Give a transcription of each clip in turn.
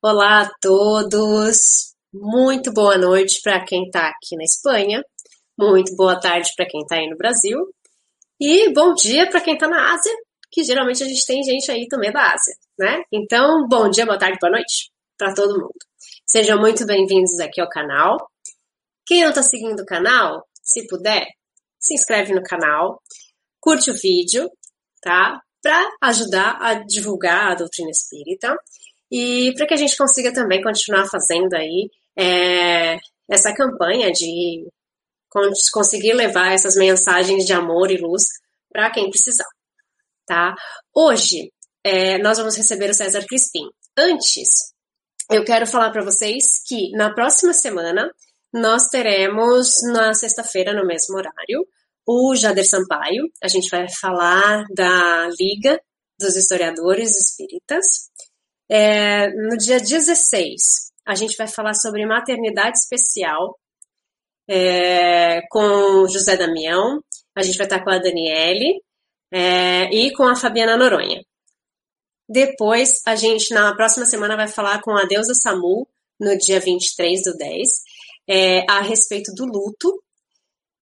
Olá a todos, muito boa noite para quem está aqui na Espanha, muito boa tarde para quem está aí no Brasil e bom dia para quem está na Ásia, que geralmente a gente tem gente aí também da Ásia, né? Então, bom dia, boa tarde, boa noite para todo mundo. Sejam muito bem-vindos aqui ao canal. Quem não está seguindo o canal, se puder, se inscreve no canal, curte o vídeo, tá? Para ajudar a divulgar a doutrina espírita e para que a gente consiga também continuar fazendo aí é, essa campanha de conseguir levar essas mensagens de amor e luz para quem precisar, tá? Hoje é, nós vamos receber o César Crispim. Antes, eu quero falar para vocês que na próxima semana nós teremos na sexta-feira no mesmo horário o Jader Sampaio. A gente vai falar da Liga dos Historiadores Espíritas. É, no dia 16, a gente vai falar sobre maternidade especial é, com José Damião. A gente vai estar com a Daniele é, e com a Fabiana Noronha. Depois, a gente, na próxima semana, vai falar com a Deusa Samu, no dia 23 do 10, é, a respeito do luto.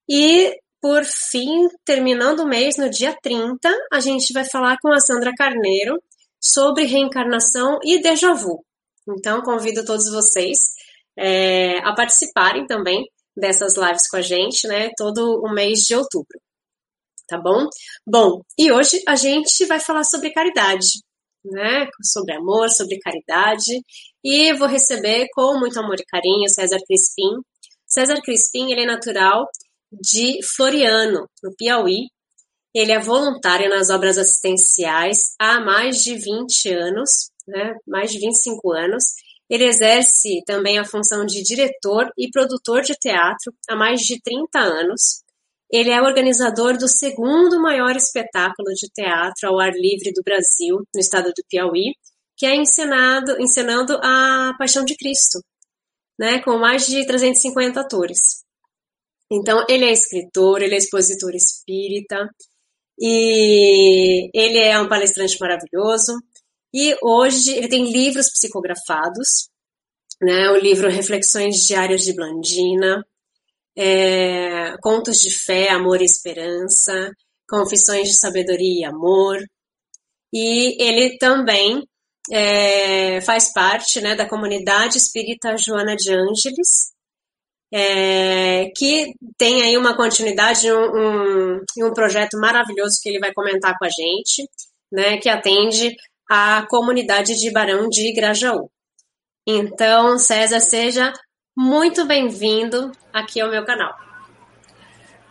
E, por fim, terminando o mês, no dia 30, a gente vai falar com a Sandra Carneiro sobre reencarnação e déjà vu. Então, convido todos vocês é, a participarem também dessas lives com a gente, né, todo o mês de outubro. Tá bom? Bom, e hoje a gente vai falar sobre caridade, né, sobre amor, sobre caridade, e vou receber com muito amor e carinho César Crispim. César Crispim, ele é natural de Floriano, no Piauí, ele é voluntário nas obras assistenciais há mais de 20 anos, né, mais de 25 anos. Ele exerce também a função de diretor e produtor de teatro há mais de 30 anos. Ele é organizador do segundo maior espetáculo de teatro ao ar livre do Brasil, no estado do Piauí, que é encenado, encenando a Paixão de Cristo, né, com mais de 350 atores. Então, ele é escritor, ele é expositor espírita, e ele é um palestrante maravilhoso. E hoje ele tem livros psicografados, né? O livro Reflexões Diárias de Blandina, é, Contos de Fé, Amor e Esperança, Confissões de Sabedoria e Amor. E ele também é, faz parte né, da comunidade espírita Joana de Ângeles, é, que tem aí uma continuidade um, um, um projeto maravilhoso que ele vai comentar com a gente, né, que atende a comunidade de Barão de Grajaú. Então, César, seja muito bem-vindo aqui ao meu canal.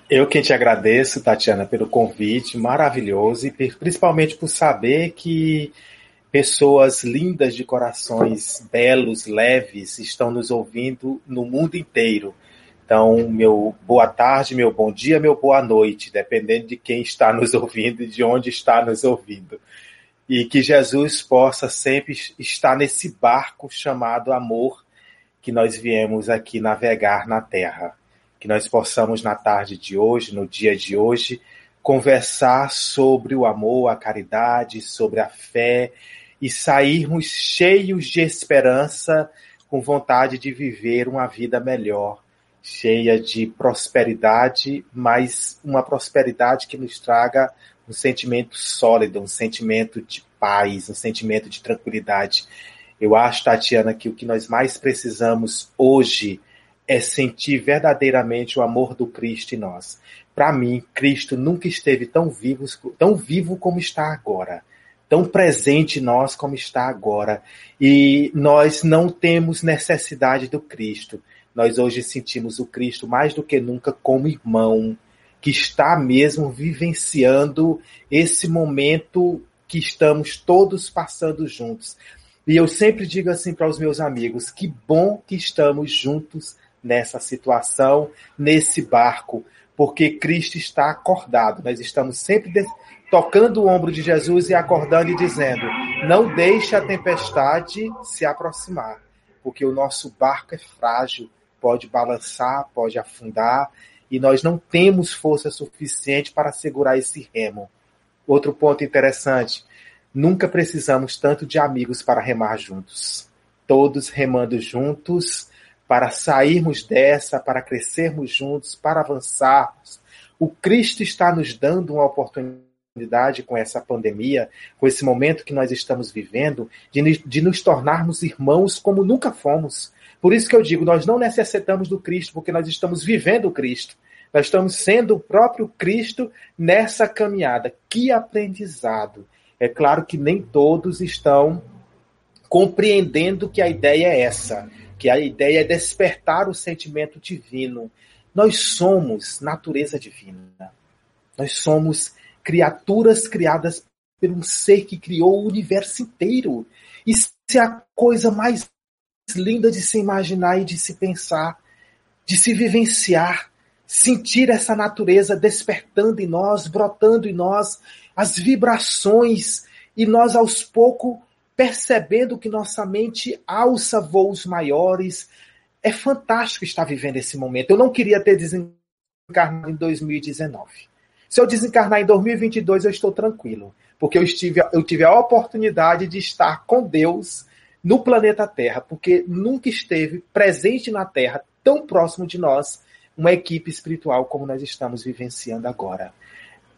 Eu que te agradeço, Tatiana, pelo convite maravilhoso e principalmente por saber que Pessoas lindas de corações belos, leves, estão nos ouvindo no mundo inteiro. Então, meu boa tarde, meu bom dia, meu boa noite, dependendo de quem está nos ouvindo e de onde está nos ouvindo. E que Jesus possa sempre estar nesse barco chamado amor que nós viemos aqui navegar na terra. Que nós possamos, na tarde de hoje, no dia de hoje, conversar sobre o amor, a caridade, sobre a fé e sairmos cheios de esperança, com vontade de viver uma vida melhor, cheia de prosperidade, mas uma prosperidade que nos traga um sentimento sólido, um sentimento de paz, um sentimento de tranquilidade. Eu acho, Tatiana, que o que nós mais precisamos hoje é sentir verdadeiramente o amor do Cristo em nós. Para mim, Cristo nunca esteve tão vivo, tão vivo como está agora tão presente em nós como está agora. E nós não temos necessidade do Cristo. Nós hoje sentimos o Cristo mais do que nunca como irmão, que está mesmo vivenciando esse momento que estamos todos passando juntos. E eu sempre digo assim para os meus amigos: que bom que estamos juntos nessa situação, nesse barco, porque Cristo está acordado. Nós estamos sempre tocando o ombro de Jesus e acordando e dizendo: Não deixe a tempestade se aproximar, porque o nosso barco é frágil, pode balançar, pode afundar, e nós não temos força suficiente para segurar esse remo. Outro ponto interessante: nunca precisamos tanto de amigos para remar juntos. todos remando juntos para sairmos dessa, para crescermos juntos, para avançarmos. O Cristo está nos dando uma oportunidade com essa pandemia, com esse momento que nós estamos vivendo, de, de nos tornarmos irmãos como nunca fomos. Por isso que eu digo, nós não necessitamos do Cristo, porque nós estamos vivendo o Cristo. Nós estamos sendo o próprio Cristo nessa caminhada. Que aprendizado! É claro que nem todos estão compreendendo que a ideia é essa, que a ideia é despertar o sentimento divino. Nós somos natureza divina. Nós somos criaturas criadas por um ser que criou o universo inteiro. Isso é a coisa mais linda de se imaginar e de se pensar, de se vivenciar, sentir essa natureza despertando em nós, brotando em nós, as vibrações, e nós aos poucos percebendo que nossa mente alça voos maiores. É fantástico estar vivendo esse momento. Eu não queria ter desencarnado em 2019. Se eu desencarnar em 2022, eu estou tranquilo, porque eu, estive, eu tive a oportunidade de estar com Deus no planeta Terra, porque nunca esteve presente na Terra, tão próximo de nós, uma equipe espiritual como nós estamos vivenciando agora.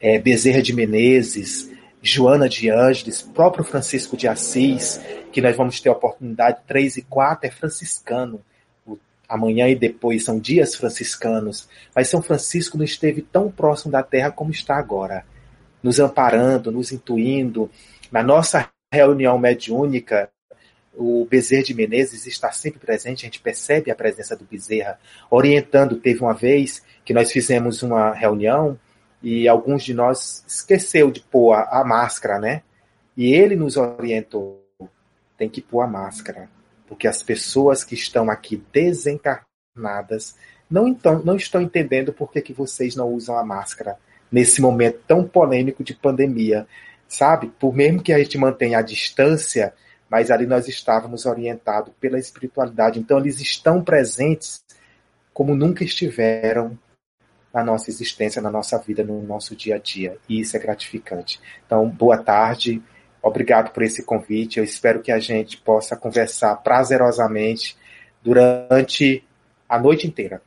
É, Bezerra de Menezes, Joana de Ângeles, próprio Francisco de Assis, que nós vamos ter a oportunidade, 3 e 4 é franciscano. Amanhã e depois são dias franciscanos. Mas São Francisco não esteve tão próximo da terra como está agora, nos amparando, nos intuindo. Na nossa reunião mediúnica, o Bezerra de Menezes está sempre presente, a gente percebe a presença do Bezerra, orientando. Teve uma vez que nós fizemos uma reunião e alguns de nós esqueceu de pôr a, a máscara, né? E ele nos orientou, tem que pôr a máscara, porque as pessoas que estão aqui desencarnadas não, então, não estão entendendo por que, que vocês não usam a máscara nesse momento tão polêmico de pandemia, sabe? Por mesmo que a gente mantenha a distância, mas ali nós estávamos orientados pela espiritualidade. Então eles estão presentes como nunca estiveram na nossa existência, na nossa vida, no nosso dia a dia. E isso é gratificante. Então, boa tarde, obrigado por esse convite. Eu espero que a gente possa conversar prazerosamente durante a noite inteira.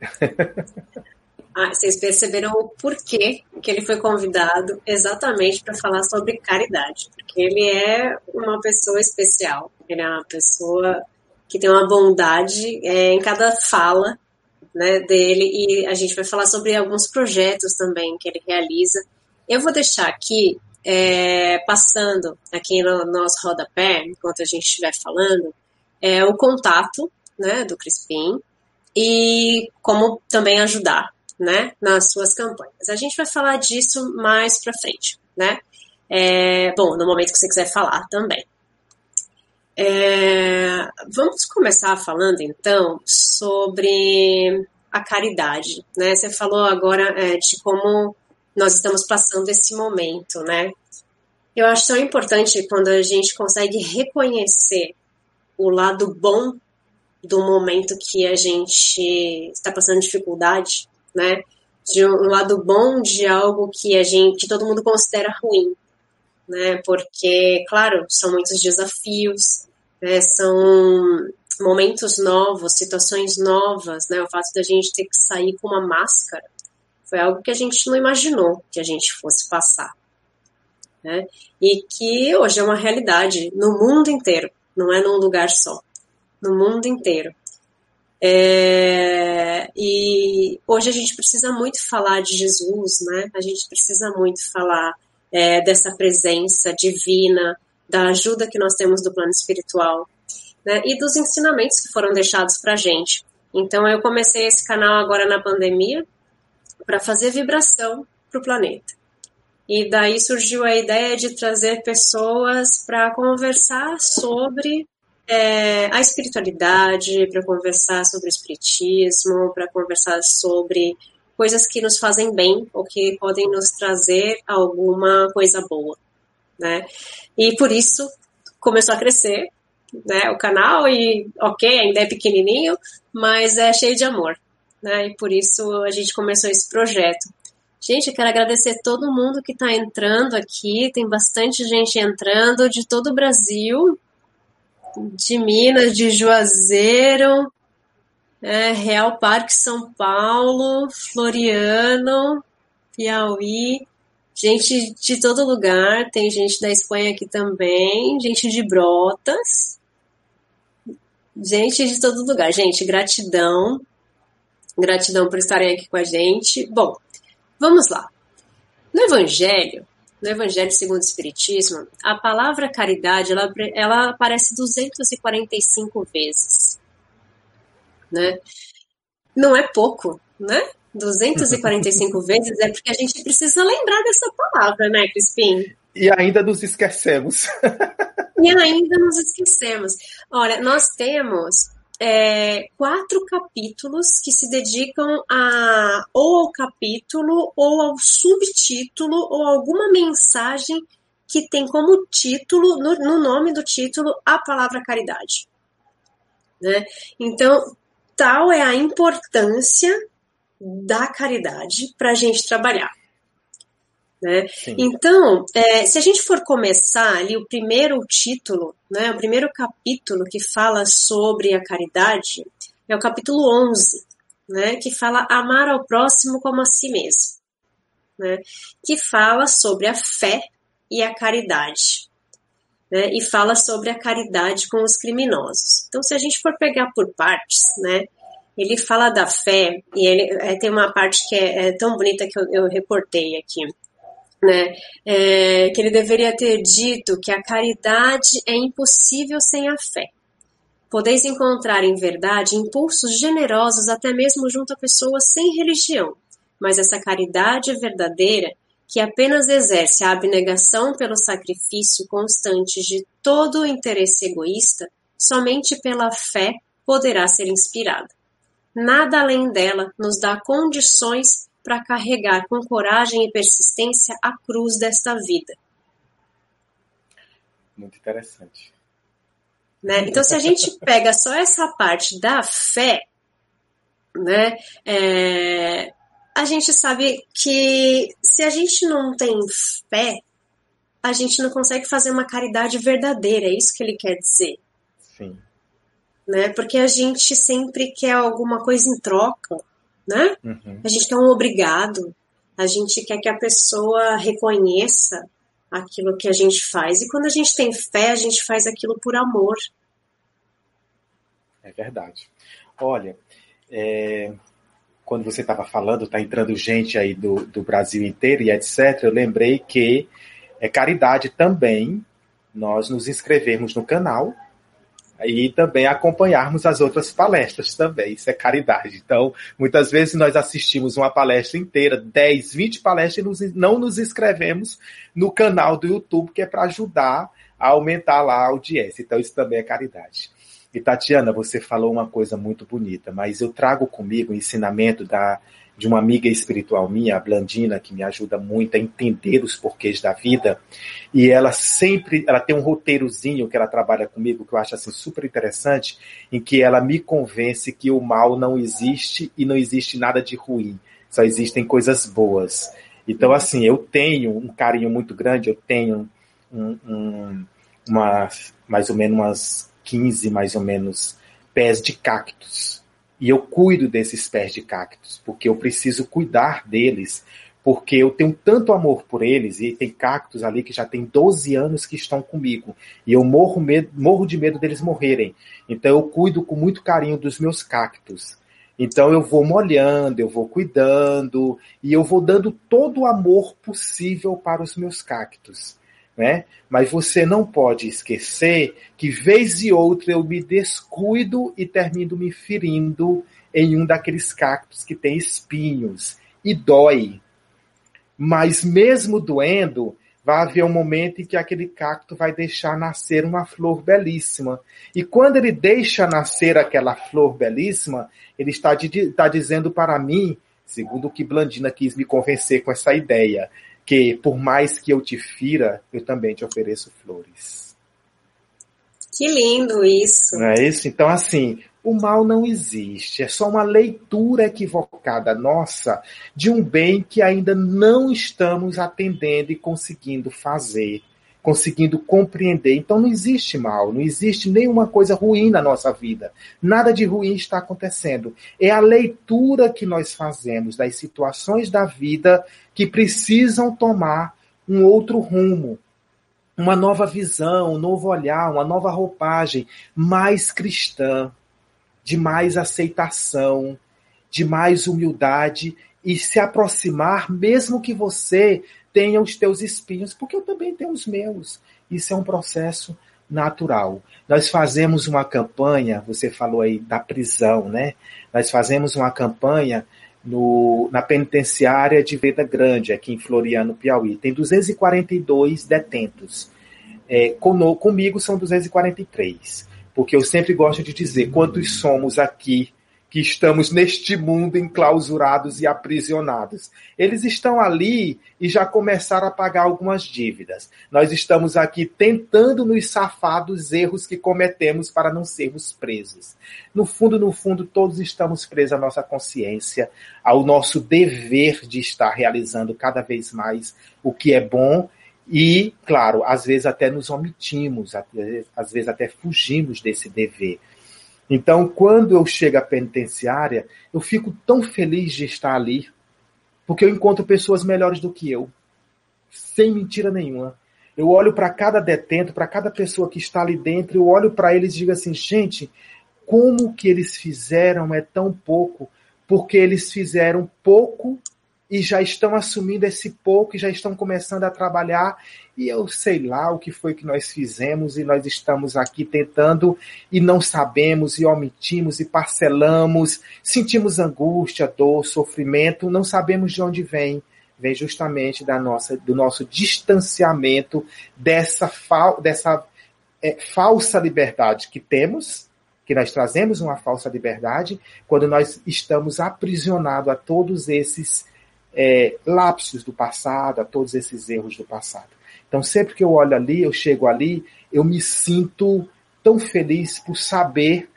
Ah, vocês perceberam o porquê que ele foi convidado exatamente para falar sobre caridade, porque ele é uma pessoa especial, ele é uma pessoa que tem uma bondade é, em cada fala né, dele e a gente vai falar sobre alguns projetos também que ele realiza. Eu vou deixar aqui, é, passando aqui no nosso rodapé, enquanto a gente estiver falando, é, o contato né, do Crispim e como também ajudar né, nas suas campanhas. A gente vai falar disso mais para frente, né? É, bom, no momento que você quiser falar também. É, vamos começar falando então sobre a caridade, né? Você falou agora é, de como nós estamos passando esse momento, né? Eu acho tão importante quando a gente consegue reconhecer o lado bom do momento que a gente está passando dificuldade, né? De um lado bom de algo que a gente, que todo mundo considera ruim, né? Porque, claro, são muitos desafios, né? São momentos novos, situações novas, né? O fato da gente ter que sair com uma máscara foi algo que a gente não imaginou que a gente fosse passar, né? E que hoje é uma realidade no mundo inteiro, não é num lugar só, no mundo inteiro. É, e hoje a gente precisa muito falar de Jesus, né? A gente precisa muito falar é, dessa presença divina, da ajuda que nós temos do plano espiritual, né? E dos ensinamentos que foram deixados para gente. Então eu comecei esse canal agora na pandemia para fazer vibração para o planeta. E daí surgiu a ideia de trazer pessoas para conversar sobre é, a espiritualidade, para conversar sobre o espiritismo, para conversar sobre coisas que nos fazem bem ou que podem nos trazer alguma coisa boa, né? E por isso começou a crescer, né, o canal e ok, ainda é pequenininho, mas é cheio de amor, né? E por isso a gente começou esse projeto. Gente, eu quero agradecer todo mundo que está entrando aqui, tem bastante gente entrando de todo o Brasil, de Minas, de Juazeiro, é, Real Parque São Paulo, Floriano, Piauí, gente de todo lugar, tem gente da Espanha aqui também, gente de Brotas, gente de todo lugar. Gente, gratidão, gratidão por estarem aqui com a gente. Bom, vamos lá. No Evangelho, no Evangelho segundo o Espiritismo, a palavra caridade ela, ela aparece 245 vezes. Né? Não é pouco, né? 245 vezes é porque a gente precisa lembrar dessa palavra, né, Crispim? E ainda nos esquecemos. e ainda nos esquecemos. Olha, nós temos é, quatro capítulos que se dedicam a ou ao capítulo, ou ao subtítulo, ou alguma mensagem que tem como título, no, no nome do título, a palavra caridade. Né? Então, tal é a importância da caridade para a gente trabalhar. Né? Então, é, se a gente for começar ali o primeiro título, né, o primeiro capítulo que fala sobre a caridade, é o capítulo 11, né, que fala amar ao próximo como a si mesmo, né, que fala sobre a fé e a caridade, né, e fala sobre a caridade com os criminosos. Então, se a gente for pegar por partes, né, ele fala da fé, e ele é, tem uma parte que é, é tão bonita que eu, eu reportei aqui né? É, que ele deveria ter dito que a caridade é impossível sem a fé. Podeis encontrar em verdade impulsos generosos até mesmo junto a pessoas sem religião, mas essa caridade verdadeira, que apenas exerce a abnegação pelo sacrifício constante de todo o interesse egoísta, somente pela fé poderá ser inspirada. Nada além dela nos dá condições para carregar com coragem e persistência a cruz desta vida. Muito interessante. Né? Então, se a gente pega só essa parte da fé, né, é, a gente sabe que se a gente não tem fé, a gente não consegue fazer uma caridade verdadeira, é isso que ele quer dizer. Sim. Né? Porque a gente sempre quer alguma coisa em troca né? Uhum. A gente quer um obrigado, a gente quer que a pessoa reconheça aquilo que a gente faz. E quando a gente tem fé, a gente faz aquilo por amor. É verdade. Olha, é, quando você estava falando, está entrando gente aí do, do Brasil inteiro e etc., eu lembrei que é caridade também nós nos inscrevermos no canal e também acompanharmos as outras palestras também, isso é caridade. Então, muitas vezes nós assistimos uma palestra inteira, 10, 20 palestras e não nos inscrevemos no canal do YouTube, que é para ajudar a aumentar lá a audiência. Então, isso também é caridade. E Tatiana, você falou uma coisa muito bonita, mas eu trago comigo o ensinamento da de uma amiga espiritual minha, a Blandina, que me ajuda muito a entender os porquês da vida. E ela sempre, ela tem um roteirozinho que ela trabalha comigo que eu acho assim super interessante, em que ela me convence que o mal não existe e não existe nada de ruim, só existem coisas boas. Então, assim, eu tenho um carinho muito grande, eu tenho um, um, uma, mais ou menos umas 15, mais ou menos, pés de cactos e eu cuido desses pés de cactos, porque eu preciso cuidar deles, porque eu tenho tanto amor por eles, e tem cactos ali que já tem 12 anos que estão comigo, e eu morro, medo, morro de medo deles morrerem. Então eu cuido com muito carinho dos meus cactos. Então eu vou molhando, eu vou cuidando, e eu vou dando todo o amor possível para os meus cactos né? Mas você não pode esquecer que vez e outra eu me descuido e termino me ferindo em um daqueles cactos que tem espinhos e dói. Mas mesmo doendo, vai haver um momento em que aquele cacto vai deixar nascer uma flor belíssima. E quando ele deixa nascer aquela flor belíssima, ele está, está dizendo para mim, segundo o que Blandina quis me convencer com essa ideia, que por mais que eu te fira, eu também te ofereço flores. Que lindo isso. Não é isso? Então, assim, o mal não existe, é só uma leitura equivocada nossa de um bem que ainda não estamos atendendo e conseguindo fazer. Conseguindo compreender. Então não existe mal, não existe nenhuma coisa ruim na nossa vida. Nada de ruim está acontecendo. É a leitura que nós fazemos das situações da vida que precisam tomar um outro rumo, uma nova visão, um novo olhar, uma nova roupagem mais cristã, de mais aceitação, de mais humildade e se aproximar, mesmo que você tenha os teus espinhos, porque eu também tenho os meus. Isso é um processo natural. Nós fazemos uma campanha, você falou aí da prisão, né? Nós fazemos uma campanha no, na penitenciária de Veda Grande, aqui em Floriano, Piauí. Tem 242 detentos. É, com, comigo são 243. Porque eu sempre gosto de dizer quantos somos aqui que estamos neste mundo enclausurados e aprisionados. Eles estão ali e já começaram a pagar algumas dívidas. Nós estamos aqui tentando nos safar dos erros que cometemos para não sermos presos. No fundo, no fundo, todos estamos presos à nossa consciência, ao nosso dever de estar realizando cada vez mais o que é bom e, claro, às vezes até nos omitimos, às vezes até fugimos desse dever. Então, quando eu chego à penitenciária, eu fico tão feliz de estar ali, porque eu encontro pessoas melhores do que eu, sem mentira nenhuma. Eu olho para cada detento, para cada pessoa que está ali dentro, eu olho para eles e digo assim, gente, como que eles fizeram é tão pouco, porque eles fizeram pouco e já estão assumindo esse pouco e já estão começando a trabalhar. E eu sei lá o que foi que nós fizemos e nós estamos aqui tentando e não sabemos e omitimos e parcelamos, sentimos angústia, dor, sofrimento, não sabemos de onde vem. Vem justamente da nossa, do nosso distanciamento dessa, fa dessa é, falsa liberdade que temos, que nós trazemos uma falsa liberdade quando nós estamos aprisionados a todos esses é, lapsos do passado, a todos esses erros do passado. Então, sempre que eu olho ali, eu chego ali, eu me sinto tão feliz por saber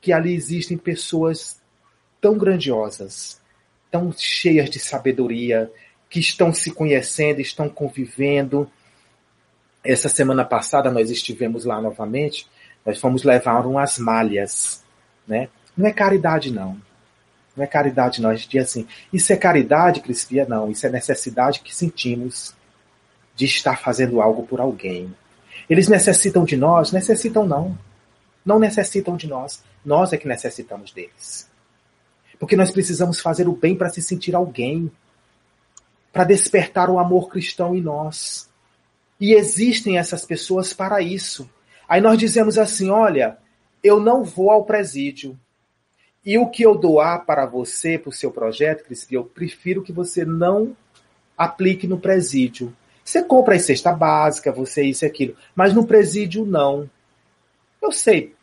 que ali existem pessoas tão grandiosas, tão cheias de sabedoria, que estão se conhecendo, estão convivendo. Essa semana passada nós estivemos lá novamente, nós fomos levar umas malhas, né? Não é caridade não, não é caridade, não. A gente diz assim, isso é caridade, Crispia? Não, isso é necessidade que sentimos de estar fazendo algo por alguém. Eles necessitam de nós? Necessitam não. Não necessitam de nós. Nós é que necessitamos deles. Porque nós precisamos fazer o bem para se sentir alguém. Para despertar o amor cristão em nós. E existem essas pessoas para isso. Aí nós dizemos assim: olha, eu não vou ao presídio. E o que eu doar para você, para o seu projeto, Crispim, eu prefiro que você não aplique no presídio. Você compra a cesta básica, você isso e aquilo, mas no presídio não. Eu sei,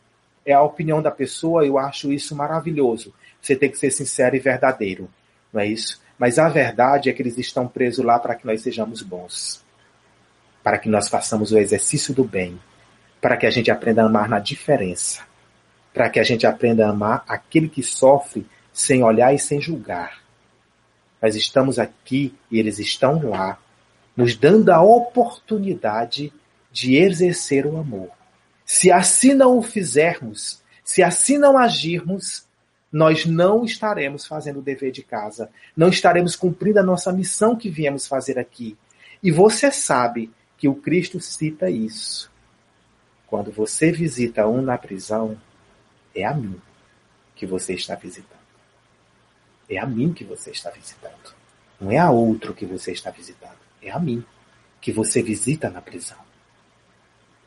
é a opinião da pessoa, eu acho isso maravilhoso. Você tem que ser sincero e verdadeiro, não é isso? Mas a verdade é que eles estão presos lá para que nós sejamos bons, para que nós façamos o exercício do bem, para que a gente aprenda a amar na diferença para que a gente aprenda a amar aquele que sofre sem olhar e sem julgar. Nós estamos aqui e eles estão lá, nos dando a oportunidade de exercer o amor. Se assim não o fizermos, se assim não agirmos, nós não estaremos fazendo o dever de casa, não estaremos cumprindo a nossa missão que viemos fazer aqui. E você sabe que o Cristo cita isso. Quando você visita um na prisão, é a mim que você está visitando. É a mim que você está visitando. Não é a outro que você está visitando. É a mim que você visita na prisão.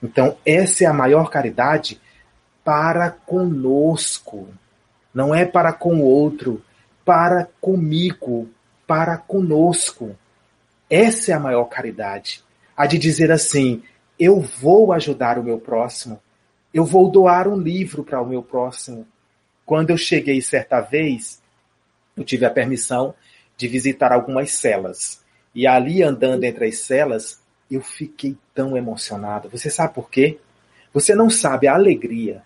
Então, essa é a maior caridade para conosco. Não é para com o outro, para comigo, para conosco. Essa é a maior caridade. A de dizer assim: eu vou ajudar o meu próximo, eu vou doar um livro para o meu próximo. Quando eu cheguei certa vez, eu tive a permissão de visitar algumas celas. E ali andando entre as celas, eu fiquei tão emocionado. Você sabe por quê? Você não sabe a alegria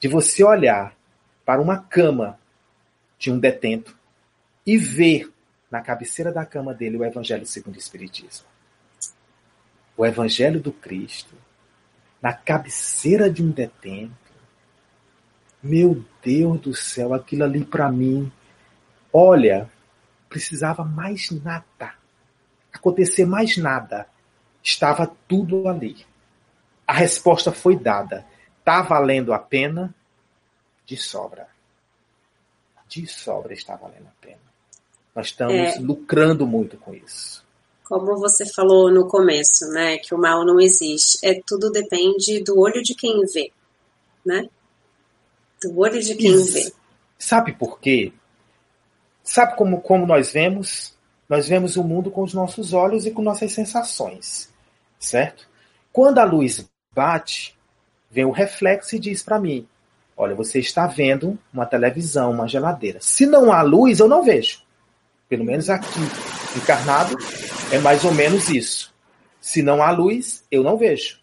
de você olhar para uma cama de um detento e ver na cabeceira da cama dele o Evangelho segundo o Espiritismo. o Evangelho do Cristo na cabeceira de um detento. Meu Deus do céu, aquilo ali para mim, olha, precisava mais nada, acontecer mais nada, estava tudo ali. A resposta foi dada. Está valendo a pena? De sobra. De sobra está valendo a pena. Nós estamos é. lucrando muito com isso. Como você falou no começo, né, que o mal não existe. É tudo depende do olho de quem vê, né? Do olho de quem Isso. vê. Sabe por quê? Sabe como, como nós vemos? Nós vemos o mundo com os nossos olhos e com nossas sensações, certo? Quando a luz bate, vem o reflexo e diz para mim: Olha, você está vendo uma televisão, uma geladeira. Se não há luz, eu não vejo. Pelo menos aqui, encarnado, é mais ou menos isso. Se não há luz, eu não vejo.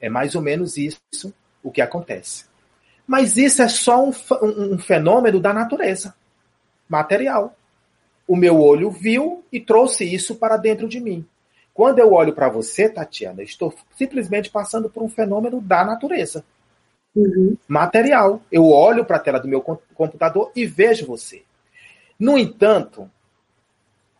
É mais ou menos isso o que acontece. Mas isso é só um, um, fenômeno da natureza material. O meu olho viu e trouxe isso para dentro de mim. Quando eu olho para você, Tatiana, estou simplesmente passando por um fenômeno da natureza. Uhum. Material. Eu olho para a tela do meu computador e vejo você. No entanto,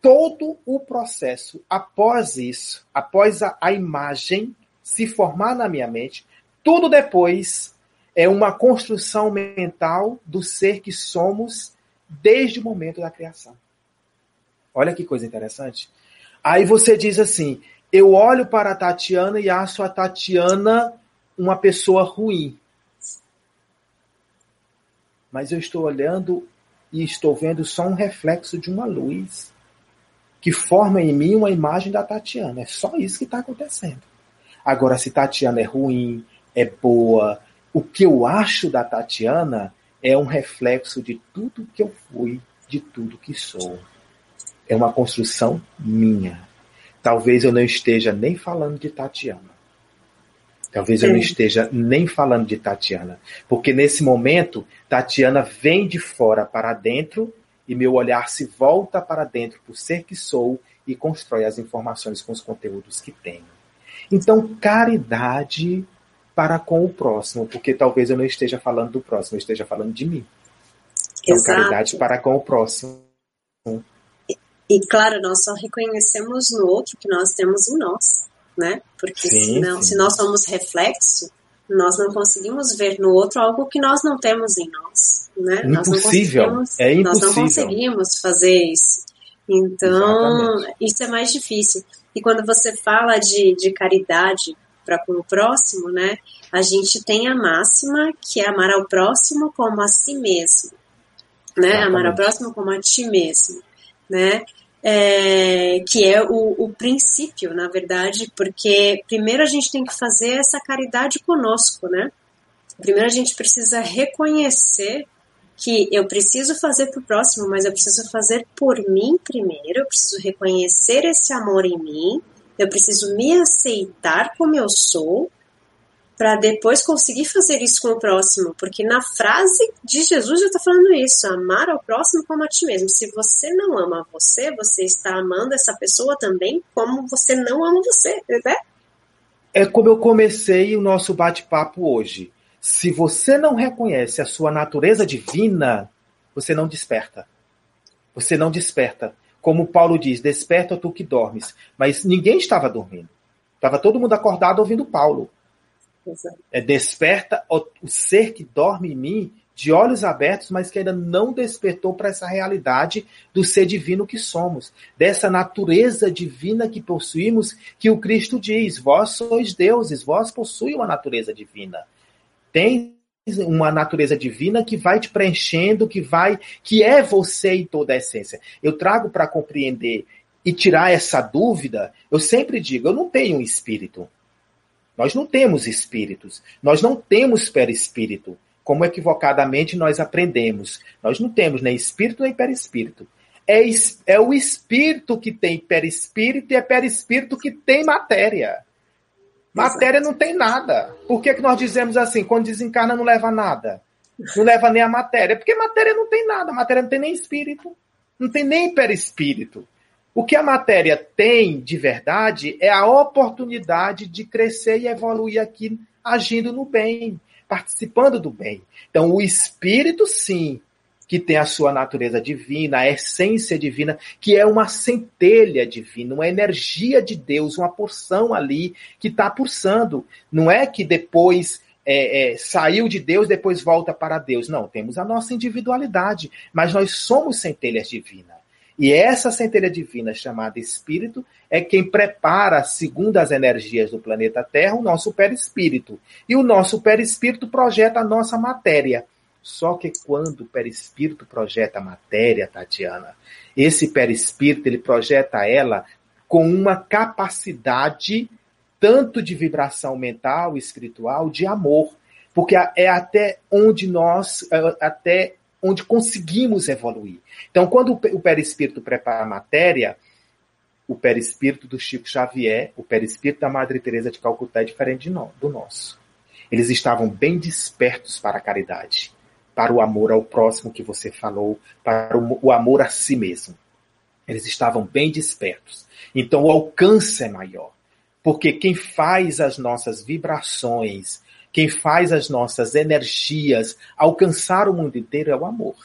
todo o processo após isso, após a, a imagem se formar na minha mente, tudo depois é uma construção mental do ser que somos desde o momento da criação. Olha que coisa interessante. Aí você diz assim: eu olho para a Tatiana e acho a Tatiana uma pessoa ruim. Mas eu estou olhando e estou vendo só um reflexo de uma luz que forma em mim uma imagem da Tatiana. É só isso que está acontecendo. Agora, se Tatiana é ruim, é boa, o que eu acho da Tatiana é um reflexo de tudo que eu fui, de tudo que sou. É uma construção minha. Talvez eu não esteja nem falando de Tatiana. Talvez eu não esteja nem falando de Tatiana. Porque nesse momento, Tatiana vem de fora para dentro e meu olhar se volta para dentro por ser que sou e constrói as informações com os conteúdos que tenho. Então, caridade para com o próximo, porque talvez eu não esteja falando do próximo, eu esteja falando de mim. Então, Exato. caridade para com o próximo. E, e, claro, nós só reconhecemos no outro que nós temos em nós, né? Porque sim, senão, sim. se nós somos reflexo, nós não conseguimos ver no outro algo que nós não temos em nós, né? Impossível. Nós é impossível. Nós não conseguimos fazer isso. Então, Exatamente. isso é mais difícil. E quando você fala de, de caridade para com o próximo, né? A gente tem a máxima que é amar ao próximo como a si mesmo, né? Exatamente. Amar ao próximo como a ti mesmo, né? É, que é o, o, princípio, na verdade, porque primeiro a gente tem que fazer essa caridade conosco, né? Primeiro a gente precisa reconhecer que eu preciso fazer para o próximo, mas eu preciso fazer por mim primeiro, eu preciso reconhecer esse amor em mim, eu preciso me aceitar como eu sou, para depois conseguir fazer isso com o próximo, porque na frase de Jesus já está falando isso, amar ao próximo como a ti mesmo. Se você não ama você, você está amando essa pessoa também como você não ama você, né? É como eu comecei o nosso bate-papo hoje. Se você não reconhece a sua natureza divina, você não desperta. Você não desperta. Como Paulo diz, desperta tu que dormes. Mas ninguém estava dormindo. Estava todo mundo acordado ouvindo Paulo. É, desperta o, o ser que dorme em mim de olhos abertos, mas que ainda não despertou para essa realidade do ser divino que somos, dessa natureza divina que possuímos, que o Cristo diz: vós sois deuses, vós possuem uma natureza divina. Tem uma natureza divina que vai te preenchendo, que vai, que é você em toda a essência. Eu trago para compreender e tirar essa dúvida, eu sempre digo, eu não tenho um espírito. Nós não temos espíritos, nós não temos perispírito, como equivocadamente nós aprendemos. Nós não temos nem espírito nem perispírito. É, é o espírito que tem perispírito e é perispírito que tem matéria. Matéria não tem nada. Por que, que nós dizemos assim? Quando desencarna não leva nada. Não leva nem a matéria. Porque matéria não tem nada. Matéria não tem nem espírito. Não tem nem perispírito. O que a matéria tem de verdade é a oportunidade de crescer e evoluir aqui agindo no bem, participando do bem. Então, o espírito, sim, que tem a sua natureza divina, a essência divina, que é uma centelha divina, uma energia de Deus, uma porção ali que está pulsando. Não é que depois é, é, saiu de Deus, depois volta para Deus. Não, temos a nossa individualidade, mas nós somos centelhas divinas. E essa centelha divina, chamada Espírito, é quem prepara, segundo as energias do planeta Terra, o nosso perispírito. E o nosso perispírito projeta a nossa matéria. Só que quando o perispírito projeta a matéria, Tatiana, esse perispírito ele projeta ela com uma capacidade tanto de vibração mental, espiritual, de amor, porque é até onde nós, é, até onde conseguimos evoluir. Então, quando o perispírito prepara a matéria, o perispírito do Chico Xavier, o perispírito da Madre Teresa de Calcutá é diferente do nosso. Eles estavam bem despertos para a caridade para o amor ao próximo que você falou, para o, amor a si mesmo. Eles estavam bem despertos. Então o alcance é maior. Porque quem faz as nossas vibrações, quem faz as nossas energias alcançar o mundo inteiro é o amor.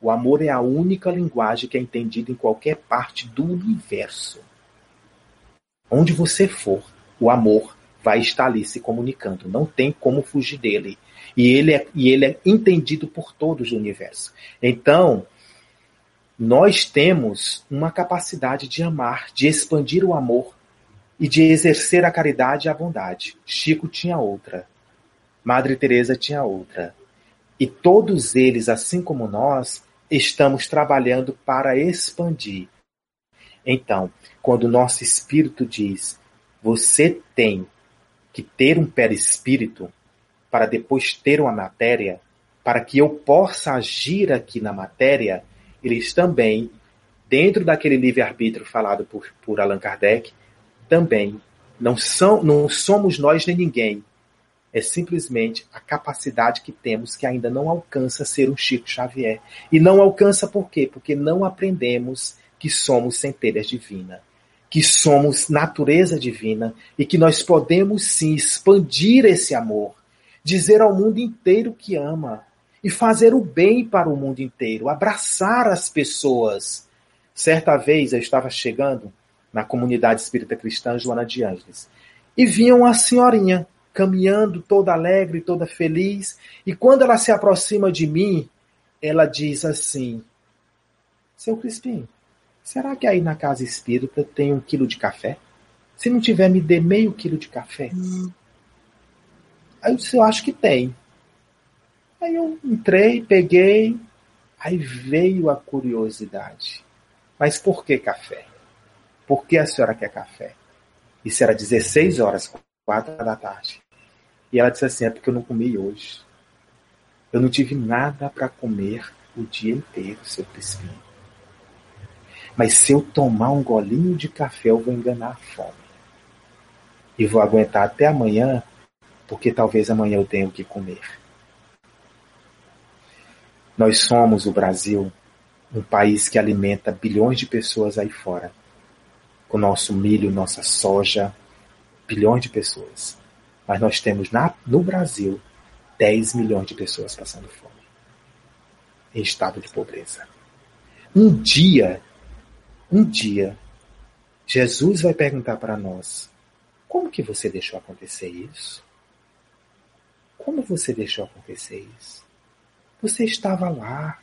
O amor é a única linguagem que é entendida em qualquer parte do universo. Onde você for, o amor vai estar ali se comunicando. Não tem como fugir dele. E ele é, e ele é entendido por todos do universo. Então, nós temos uma capacidade de amar, de expandir o amor e de exercer a caridade e a bondade. Chico tinha outra. Madre Teresa tinha outra. E todos eles, assim como nós, estamos trabalhando para expandir. Então, quando o nosso espírito diz: você tem que ter um perispírito, para depois ter uma matéria, para que eu possa agir aqui na matéria, eles também, dentro daquele livre-arbítrio falado por, por Allan Kardec, também não, são, não somos nós nem ninguém. É simplesmente a capacidade que temos que ainda não alcança ser um Chico Xavier. E não alcança por quê? Porque não aprendemos que somos centelhas divinas, que somos natureza divina e que nós podemos sim expandir esse amor dizer ao mundo inteiro que ama e fazer o bem para o mundo inteiro, abraçar as pessoas. Certa vez eu estava chegando na comunidade espírita cristã Joana de Ângeles e vinha uma senhorinha caminhando toda alegre, toda feliz, e quando ela se aproxima de mim, ela diz assim: Seu Crispim, será que aí na casa espírita tem um quilo de café? Se não tiver, me dê meio quilo de café. Hum. Aí eu disse, eu acho que tem. Aí eu entrei, peguei, aí veio a curiosidade. Mas por que café? Por que a senhora quer café? Isso era 16 horas, 4 da tarde. E ela disse assim: é porque eu não comi hoje. Eu não tive nada para comer o dia inteiro, seu Crispim. Mas se eu tomar um golinho de café, eu vou enganar a fome. E vou aguentar até amanhã porque talvez amanhã eu tenha o que comer. Nós somos o Brasil, um país que alimenta bilhões de pessoas aí fora. Com nosso milho, nossa soja, bilhões de pessoas. Mas nós temos na, no Brasil 10 milhões de pessoas passando fome. Em estado de pobreza. Um dia, um dia, Jesus vai perguntar para nós: como que você deixou acontecer isso? Como você deixou acontecer isso? Você estava lá.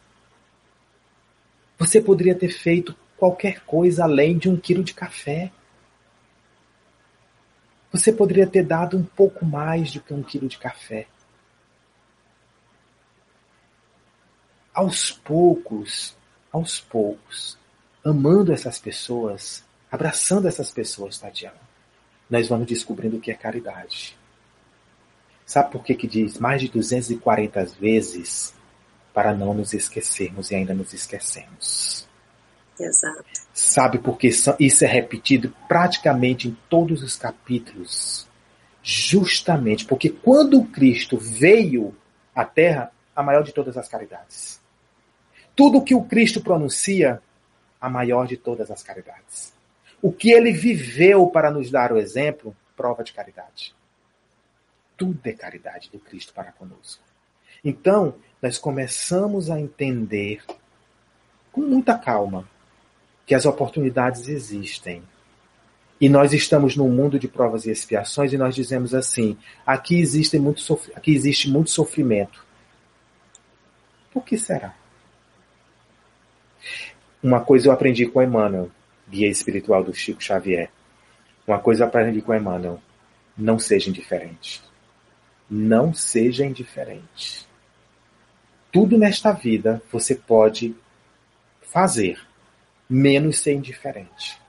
Você poderia ter feito qualquer coisa além de um quilo de café. Você poderia ter dado um pouco mais do que um quilo de café. Aos poucos, aos poucos, amando essas pessoas, abraçando essas pessoas, Tatiana, nós vamos descobrindo o que é caridade. Sabe por que, que diz mais de 240 vezes para não nos esquecermos e ainda nos esquecemos? Exato. Sabe por que isso é repetido praticamente em todos os capítulos? Justamente porque quando Cristo veio à Terra, a maior de todas as caridades. Tudo que o Cristo pronuncia, a maior de todas as caridades. O que ele viveu para nos dar o exemplo, prova de caridade. Tudo é caridade do Cristo para conosco. Então, nós começamos a entender com muita calma que as oportunidades existem. E nós estamos num mundo de provas e expiações e nós dizemos assim: aqui existe muito, aqui existe muito sofrimento. Por que será? Uma coisa eu aprendi com Emmanuel, guia espiritual do Chico Xavier. Uma coisa eu aprendi com Emmanuel: não seja indiferente. Não seja indiferente. Tudo nesta vida você pode fazer, menos ser indiferente.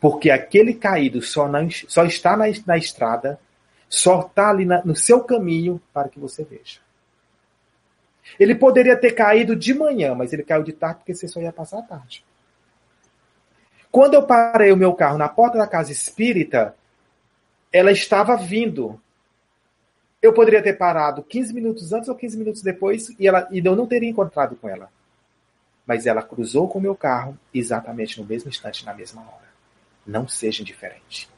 Porque aquele caído só, não, só está na, na estrada, só está ali na, no seu caminho para que você veja. Ele poderia ter caído de manhã, mas ele caiu de tarde porque você só ia passar a tarde. Quando eu parei o meu carro na porta da casa espírita, ela estava vindo. Eu poderia ter parado 15 minutos antes ou 15 minutos depois e, ela, e eu não teria encontrado com ela. Mas ela cruzou com o meu carro exatamente no mesmo instante, na mesma hora. Não seja indiferente.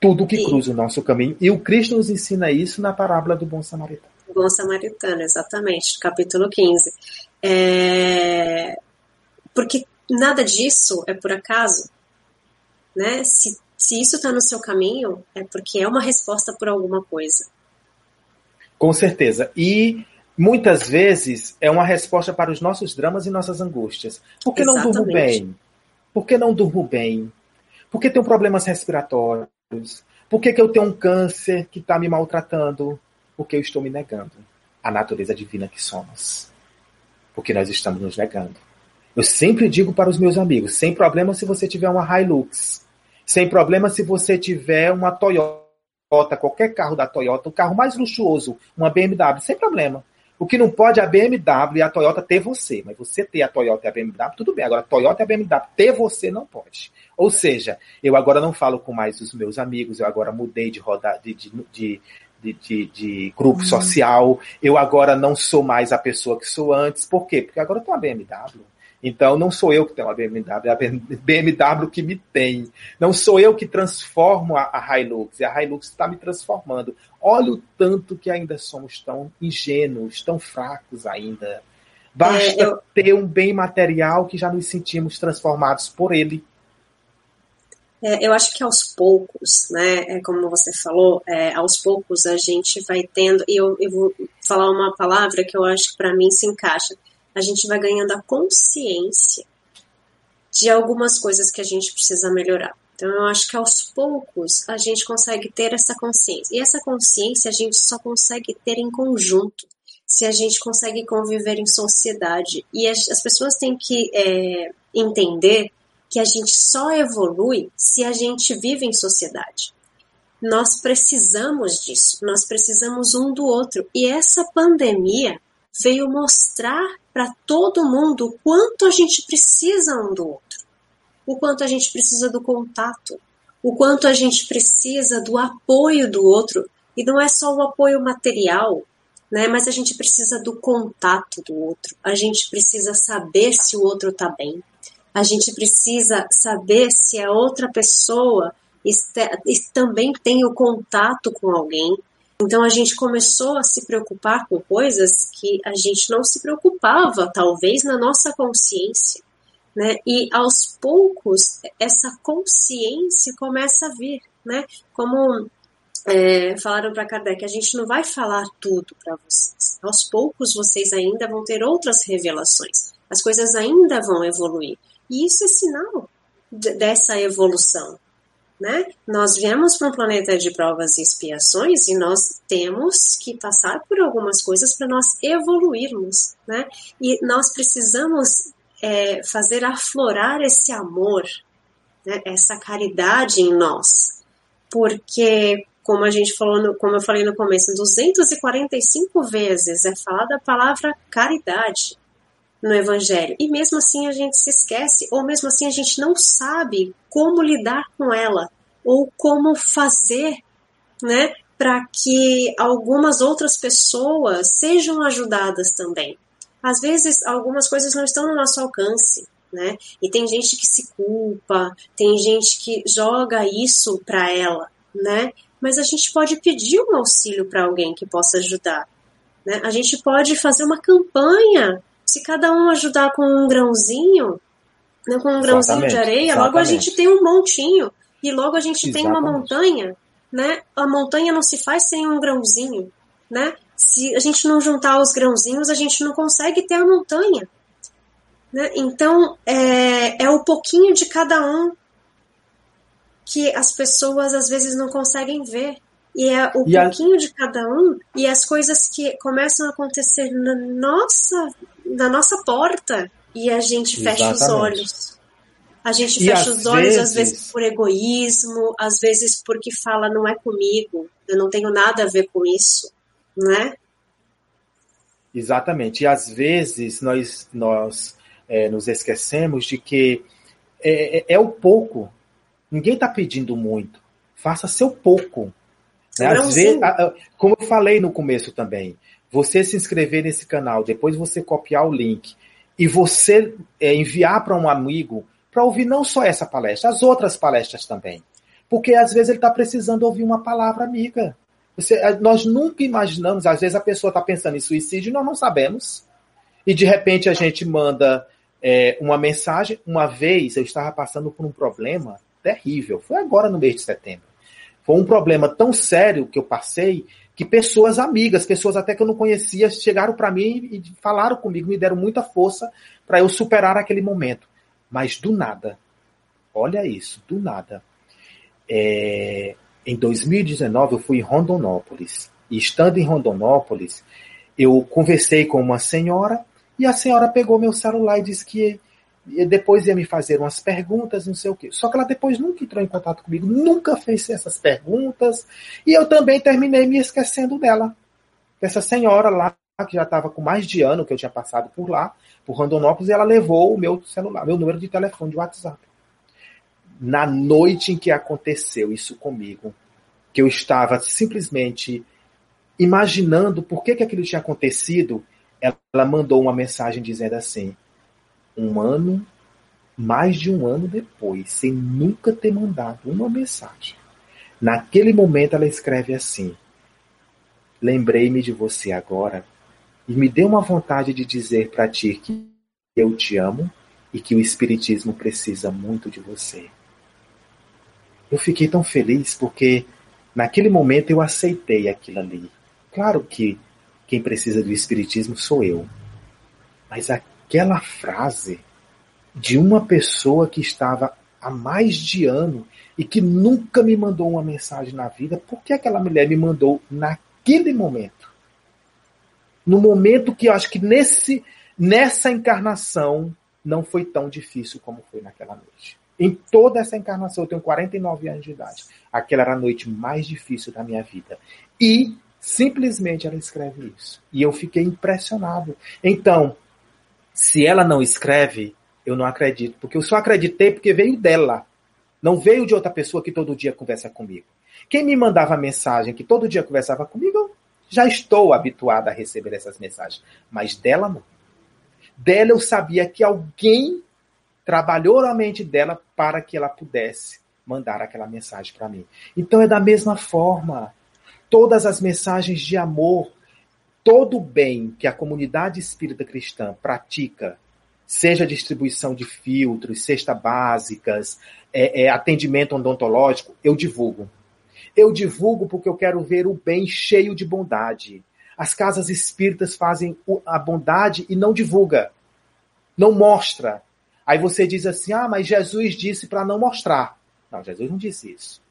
Tudo que cruza o nosso caminho. E o Cristo nos ensina isso na parábola do bom samaritano. Bom samaritano, exatamente, capítulo 15. É... Porque nada disso é por acaso. Né? Se, se isso está no seu caminho, é porque é uma resposta por alguma coisa. Com certeza. E muitas vezes é uma resposta para os nossos dramas e nossas angústias. Por que Exatamente. não durmo bem? Por que não durmo bem? Por que tenho problemas respiratórios? Por que, que eu tenho um câncer que está me maltratando? Porque eu estou me negando a natureza divina que somos. Porque nós estamos nos negando. Eu sempre digo para os meus amigos: sem problema se você tiver uma Hilux, sem problema se você tiver uma Toyota, qualquer carro da Toyota, o carro mais luxuoso, uma BMW, sem problema. O que não pode é a BMW e a Toyota ter você, mas você ter a Toyota e a BMW, tudo bem. Agora, a Toyota e a BMW ter você não pode. Ou seja, eu agora não falo com mais os meus amigos, eu agora mudei de rodar de, de, de, de, grupo uhum. social, eu agora não sou mais a pessoa que sou antes. Por quê? Porque agora eu tenho uma BMW. Então, não sou eu que tenho a BMW, é a BMW que me tem. Não sou eu que transformo a, a Hilux, e a Hilux está me transformando. Olha o tanto que ainda somos tão ingênuos, tão fracos ainda. Basta é, eu... ter um bem material que já nos sentimos transformados por ele. É, eu acho que aos poucos, né, é como você falou, é, aos poucos a gente vai tendo, e eu, eu vou falar uma palavra que eu acho que para mim se encaixa, a gente vai ganhando a consciência de algumas coisas que a gente precisa melhorar. Então, eu acho que aos poucos a gente consegue ter essa consciência. E essa consciência a gente só consegue ter em conjunto, se a gente consegue conviver em sociedade. E as, as pessoas têm que é, entender que a gente só evolui se a gente vive em sociedade. Nós precisamos disso, nós precisamos um do outro. E essa pandemia veio mostrar para todo mundo o quanto a gente precisa um do outro, o quanto a gente precisa do contato, o quanto a gente precisa do apoio do outro. E não é só o apoio material, né? Mas a gente precisa do contato do outro. A gente precisa saber se o outro está bem. A gente precisa saber se a outra pessoa está, também tem o contato com alguém. Então a gente começou a se preocupar com coisas que a gente não se preocupava, talvez na nossa consciência, né? E aos poucos essa consciência começa a vir, né? Como é, falaram para Kardec, a gente não vai falar tudo para vocês. Aos poucos vocês ainda vão ter outras revelações. As coisas ainda vão evoluir. E isso é sinal dessa evolução, né? Nós viemos para um planeta de provas e expiações e nós temos que passar por algumas coisas para nós evoluirmos, né? E nós precisamos é, fazer aflorar esse amor, né? essa caridade em nós, porque como a gente falou, no, como eu falei no começo, 245 vezes é falada a palavra caridade no Evangelho. E mesmo assim a gente se esquece, ou mesmo assim a gente não sabe como lidar com ela, ou como fazer, né, para que algumas outras pessoas sejam ajudadas também. Às vezes algumas coisas não estão no nosso alcance, né? E tem gente que se culpa, tem gente que joga isso para ela, né? Mas a gente pode pedir um auxílio para alguém que possa ajudar, né? A gente pode fazer uma campanha, se cada um ajudar com um grãozinho, né, com um grãozinho de areia, exatamente. logo a gente tem um montinho e logo a gente exatamente. tem uma montanha, né? A montanha não se faz sem um grãozinho, né? Se a gente não juntar os grãozinhos, a gente não consegue ter a montanha. Né? Então, é, é o pouquinho de cada um que as pessoas às vezes não conseguem ver. E é o e pouquinho a... de cada um e as coisas que começam a acontecer na nossa, na nossa porta e a gente fecha Exatamente. os olhos. A gente e fecha os olhos, vezes... às vezes por egoísmo, às vezes porque fala não é comigo, eu não tenho nada a ver com isso, né? Exatamente. E às vezes nós, nós é, nos esquecemos de que é, é, é o pouco. Ninguém está pedindo muito. Faça seu pouco. Né? Às vezes, como eu falei no começo também, você se inscrever nesse canal, depois você copiar o link e você é, enviar para um amigo para ouvir não só essa palestra, as outras palestras também. Porque às vezes ele está precisando ouvir uma palavra amiga. Você, nós nunca imaginamos, às vezes a pessoa está pensando em suicídio e nós não sabemos. E de repente a gente manda é, uma mensagem. Uma vez eu estava passando por um problema terrível. Foi agora no mês de setembro. Foi um problema tão sério que eu passei que pessoas amigas, pessoas até que eu não conhecia, chegaram para mim e falaram comigo, me deram muita força para eu superar aquele momento. Mas do nada, olha isso, do nada. É, em 2019 eu fui em Rondonópolis. E estando em Rondonópolis, eu conversei com uma senhora e a senhora pegou meu celular e disse que depois ia me fazer umas perguntas, não sei o quê. Só que ela depois nunca entrou em contato comigo, nunca fez essas perguntas. E eu também terminei me esquecendo dela. Dessa senhora lá, que já estava com mais de ano que eu tinha passado por lá, por Rondonópolis, e ela levou o meu celular, meu número de telefone de WhatsApp. Na noite em que aconteceu isso comigo, que eu estava simplesmente imaginando por que, que aquilo tinha acontecido, ela mandou uma mensagem dizendo assim: um ano, mais de um ano depois, sem nunca ter mandado uma mensagem. Naquele momento ela escreve assim: Lembrei-me de você agora e me deu uma vontade de dizer para ti que eu te amo e que o Espiritismo precisa muito de você. Eu fiquei tão feliz porque naquele momento eu aceitei aquilo ali. Claro que quem precisa do Espiritismo sou eu. Mas aquela frase de uma pessoa que estava há mais de ano e que nunca me mandou uma mensagem na vida, por que aquela mulher me mandou naquele momento? No momento que eu acho que nesse, nessa encarnação não foi tão difícil como foi naquela noite. Em toda essa encarnação, eu tenho 49 anos de idade. Aquela era a noite mais difícil da minha vida. E simplesmente ela escreve isso. E eu fiquei impressionado. Então, se ela não escreve, eu não acredito, porque eu só acreditei porque veio dela. Não veio de outra pessoa que todo dia conversa comigo. Quem me mandava mensagem que todo dia conversava comigo, eu já estou habituada a receber essas mensagens. Mas dela não. Dela eu sabia que alguém trabalhou a mente dela para que ela pudesse mandar aquela mensagem para mim. Então é da mesma forma. Todas as mensagens de amor todo o bem que a comunidade espírita cristã pratica, seja distribuição de filtros, cesta básicas, é, é, atendimento odontológico, eu divulgo. Eu divulgo porque eu quero ver o bem cheio de bondade. As casas espíritas fazem a bondade e não divulga, não mostra. Aí você diz assim: ah, mas Jesus disse para não mostrar. Não, Jesus não disse isso.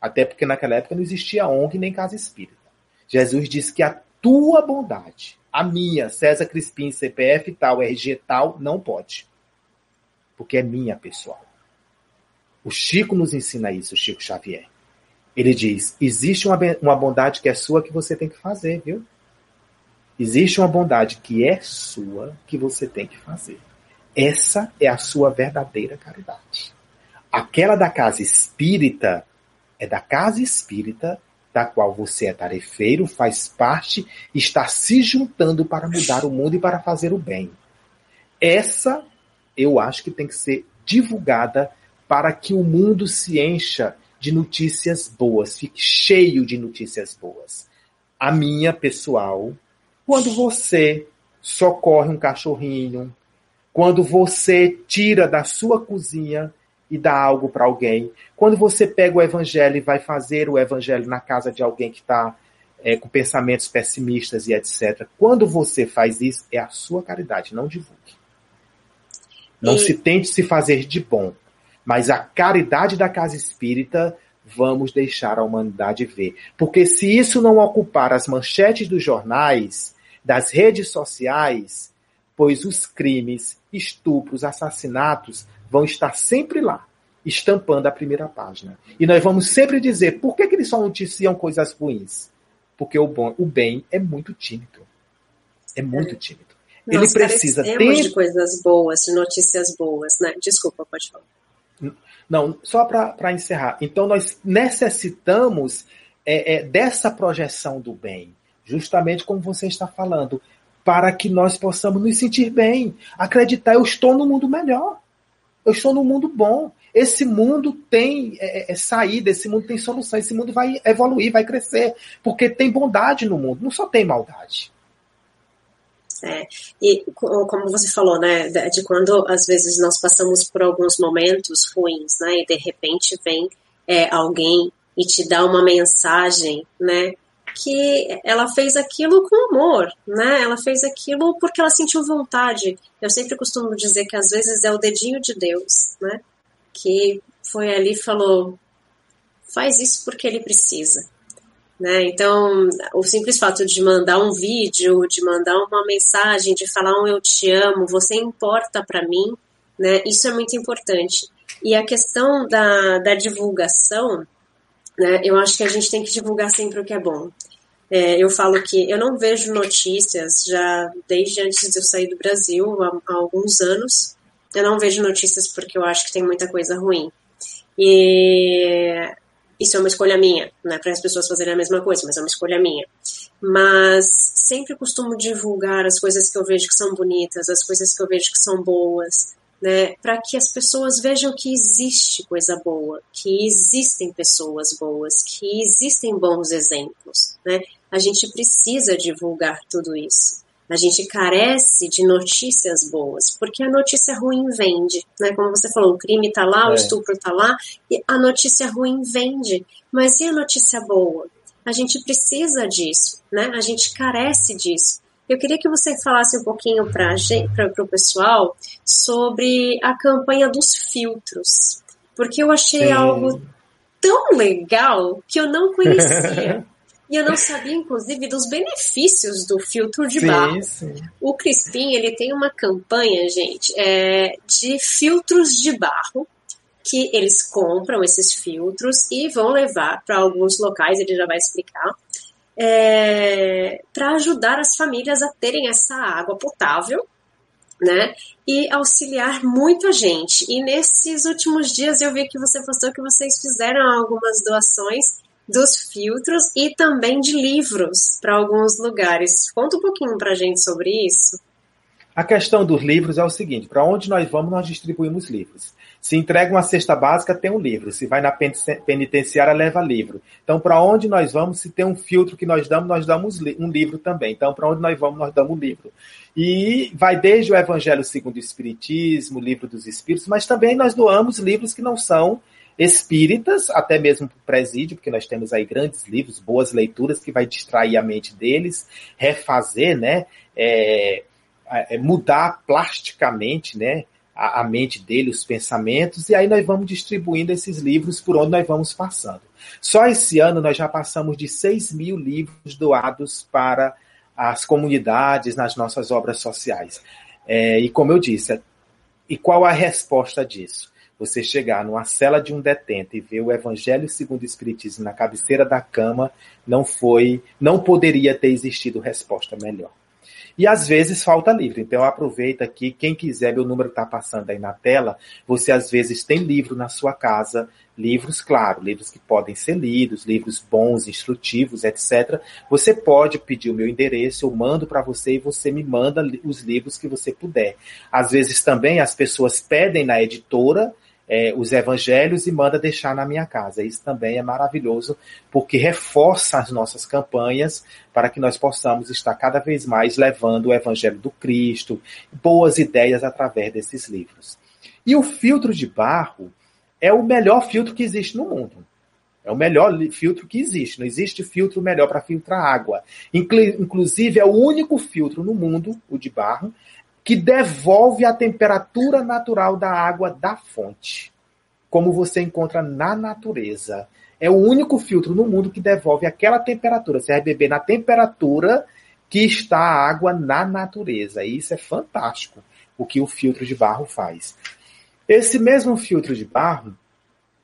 Até porque naquela época não existia ONG nem casa espírita. Jesus disse que a tua bondade. A minha, César Crispim, CPF tal, RG tal, não pode. Porque é minha, pessoal. O Chico nos ensina isso, o Chico Xavier. Ele diz: existe uma, uma bondade que é sua que você tem que fazer, viu? Existe uma bondade que é sua que você tem que fazer. Essa é a sua verdadeira caridade. Aquela da casa espírita é da casa espírita da qual você é tarefeiro, faz parte, está se juntando para mudar o mundo e para fazer o bem. Essa eu acho que tem que ser divulgada para que o mundo se encha de notícias boas, fique cheio de notícias boas. A minha pessoal, quando você socorre um cachorrinho, quando você tira da sua cozinha e dá algo para alguém, quando você pega o evangelho e vai fazer o evangelho na casa de alguém que está é, com pensamentos pessimistas e etc. Quando você faz isso, é a sua caridade, não divulgue. Não e... se tente se fazer de bom, mas a caridade da casa espírita vamos deixar a humanidade ver. Porque se isso não ocupar as manchetes dos jornais, das redes sociais, pois os crimes, estupros, assassinatos vão estar sempre lá, estampando a primeira página. E nós vamos sempre dizer por que, que eles só noticiam coisas ruins? Porque o, bom, o bem é muito tímido. É muito é. tímido. Nós Ele precisa ter. de coisas boas, de notícias boas, né? Desculpa, pode falar. Não, só para encerrar. Então, nós necessitamos é, é, dessa projeção do bem, justamente como você está falando, para que nós possamos nos sentir bem, acreditar, eu estou no mundo melhor, eu estou no mundo bom. Esse mundo tem é, é, saída, esse mundo tem solução, esse mundo vai evoluir, vai crescer, porque tem bondade no mundo, não só tem maldade. É, e como você falou, né, de quando às vezes nós passamos por alguns momentos ruins, né, e de repente vem é, alguém e te dá uma mensagem, né, que ela fez aquilo com amor, né, ela fez aquilo porque ela sentiu vontade. Eu sempre costumo dizer que às vezes é o dedinho de Deus, né, que foi ali e falou, faz isso porque ele precisa, né? Então, o simples fato de mandar um vídeo, de mandar uma mensagem, de falar um eu te amo, você importa para mim, né? Isso é muito importante. E a questão da, da divulgação, né? Eu acho que a gente tem que divulgar sempre o que é bom. É, eu falo que eu não vejo notícias já desde antes de eu sair do Brasil, há, há alguns anos. Eu não vejo notícias porque eu acho que tem muita coisa ruim. E isso é uma escolha minha, não é para as pessoas fazerem a mesma coisa, mas é uma escolha minha. Mas sempre costumo divulgar as coisas que eu vejo que são bonitas, as coisas que eu vejo que são boas, né, para que as pessoas vejam que existe coisa boa, que existem pessoas boas, que existem bons exemplos, né? A gente precisa divulgar tudo isso. A gente carece de notícias boas, porque a notícia ruim vende, né? Como você falou, o crime está lá, é. o estupro está lá, e a notícia ruim vende. Mas e a notícia boa? A gente precisa disso, né? A gente carece disso. Eu queria que você falasse um pouquinho para o pessoal sobre a campanha dos filtros, porque eu achei Sim. algo tão legal que eu não conhecia. E eu não sabia, inclusive, dos benefícios do filtro de sim, barro. Sim. O Crispim, ele tem uma campanha, gente, é, de filtros de barro, que eles compram esses filtros e vão levar para alguns locais, ele já vai explicar, é, para ajudar as famílias a terem essa água potável, né? E auxiliar muita gente. E nesses últimos dias eu vi que você postou que vocês fizeram algumas doações dos filtros e também de livros para alguns lugares. Conta um pouquinho para a gente sobre isso. A questão dos livros é o seguinte: para onde nós vamos, nós distribuímos livros. Se entrega uma cesta básica, tem um livro. Se vai na penitenciária, leva livro. Então, para onde nós vamos, se tem um filtro que nós damos, nós damos um livro também. Então, para onde nós vamos, nós damos um livro. E vai desde o Evangelho segundo o Espiritismo, o Livro dos Espíritos, mas também nós doamos livros que não são espíritas, até mesmo para o presídio, porque nós temos aí grandes livros, boas leituras que vai distrair a mente deles, refazer, né, é, é, mudar plasticamente, né, a, mente dele, os pensamentos, e aí nós vamos distribuindo esses livros por onde nós vamos passando. Só esse ano nós já passamos de 6 mil livros doados para as comunidades nas nossas obras sociais. É, e como eu disse, e qual a resposta disso? Você chegar numa cela de um detento e ver o Evangelho segundo o Espiritismo na cabeceira da cama, não foi, não poderia ter existido resposta melhor. E às vezes falta livro. Então aproveita aqui, quem quiser, meu número está passando aí na tela. Você às vezes tem livro na sua casa, livros, claro, livros que podem ser lidos, livros bons, instrutivos, etc. Você pode pedir o meu endereço, eu mando para você e você me manda os livros que você puder. Às vezes também as pessoas pedem na editora é, os evangelhos e manda deixar na minha casa. Isso também é maravilhoso, porque reforça as nossas campanhas para que nós possamos estar cada vez mais levando o evangelho do Cristo, boas ideias através desses livros. E o filtro de barro é o melhor filtro que existe no mundo. É o melhor filtro que existe. Não existe filtro melhor para filtrar água. Inclusive, é o único filtro no mundo, o de barro, que devolve a temperatura natural da água da fonte, como você encontra na natureza. É o único filtro no mundo que devolve aquela temperatura. Você vai beber na temperatura que está a água na natureza. E isso é fantástico, o que o filtro de barro faz. Esse mesmo filtro de barro,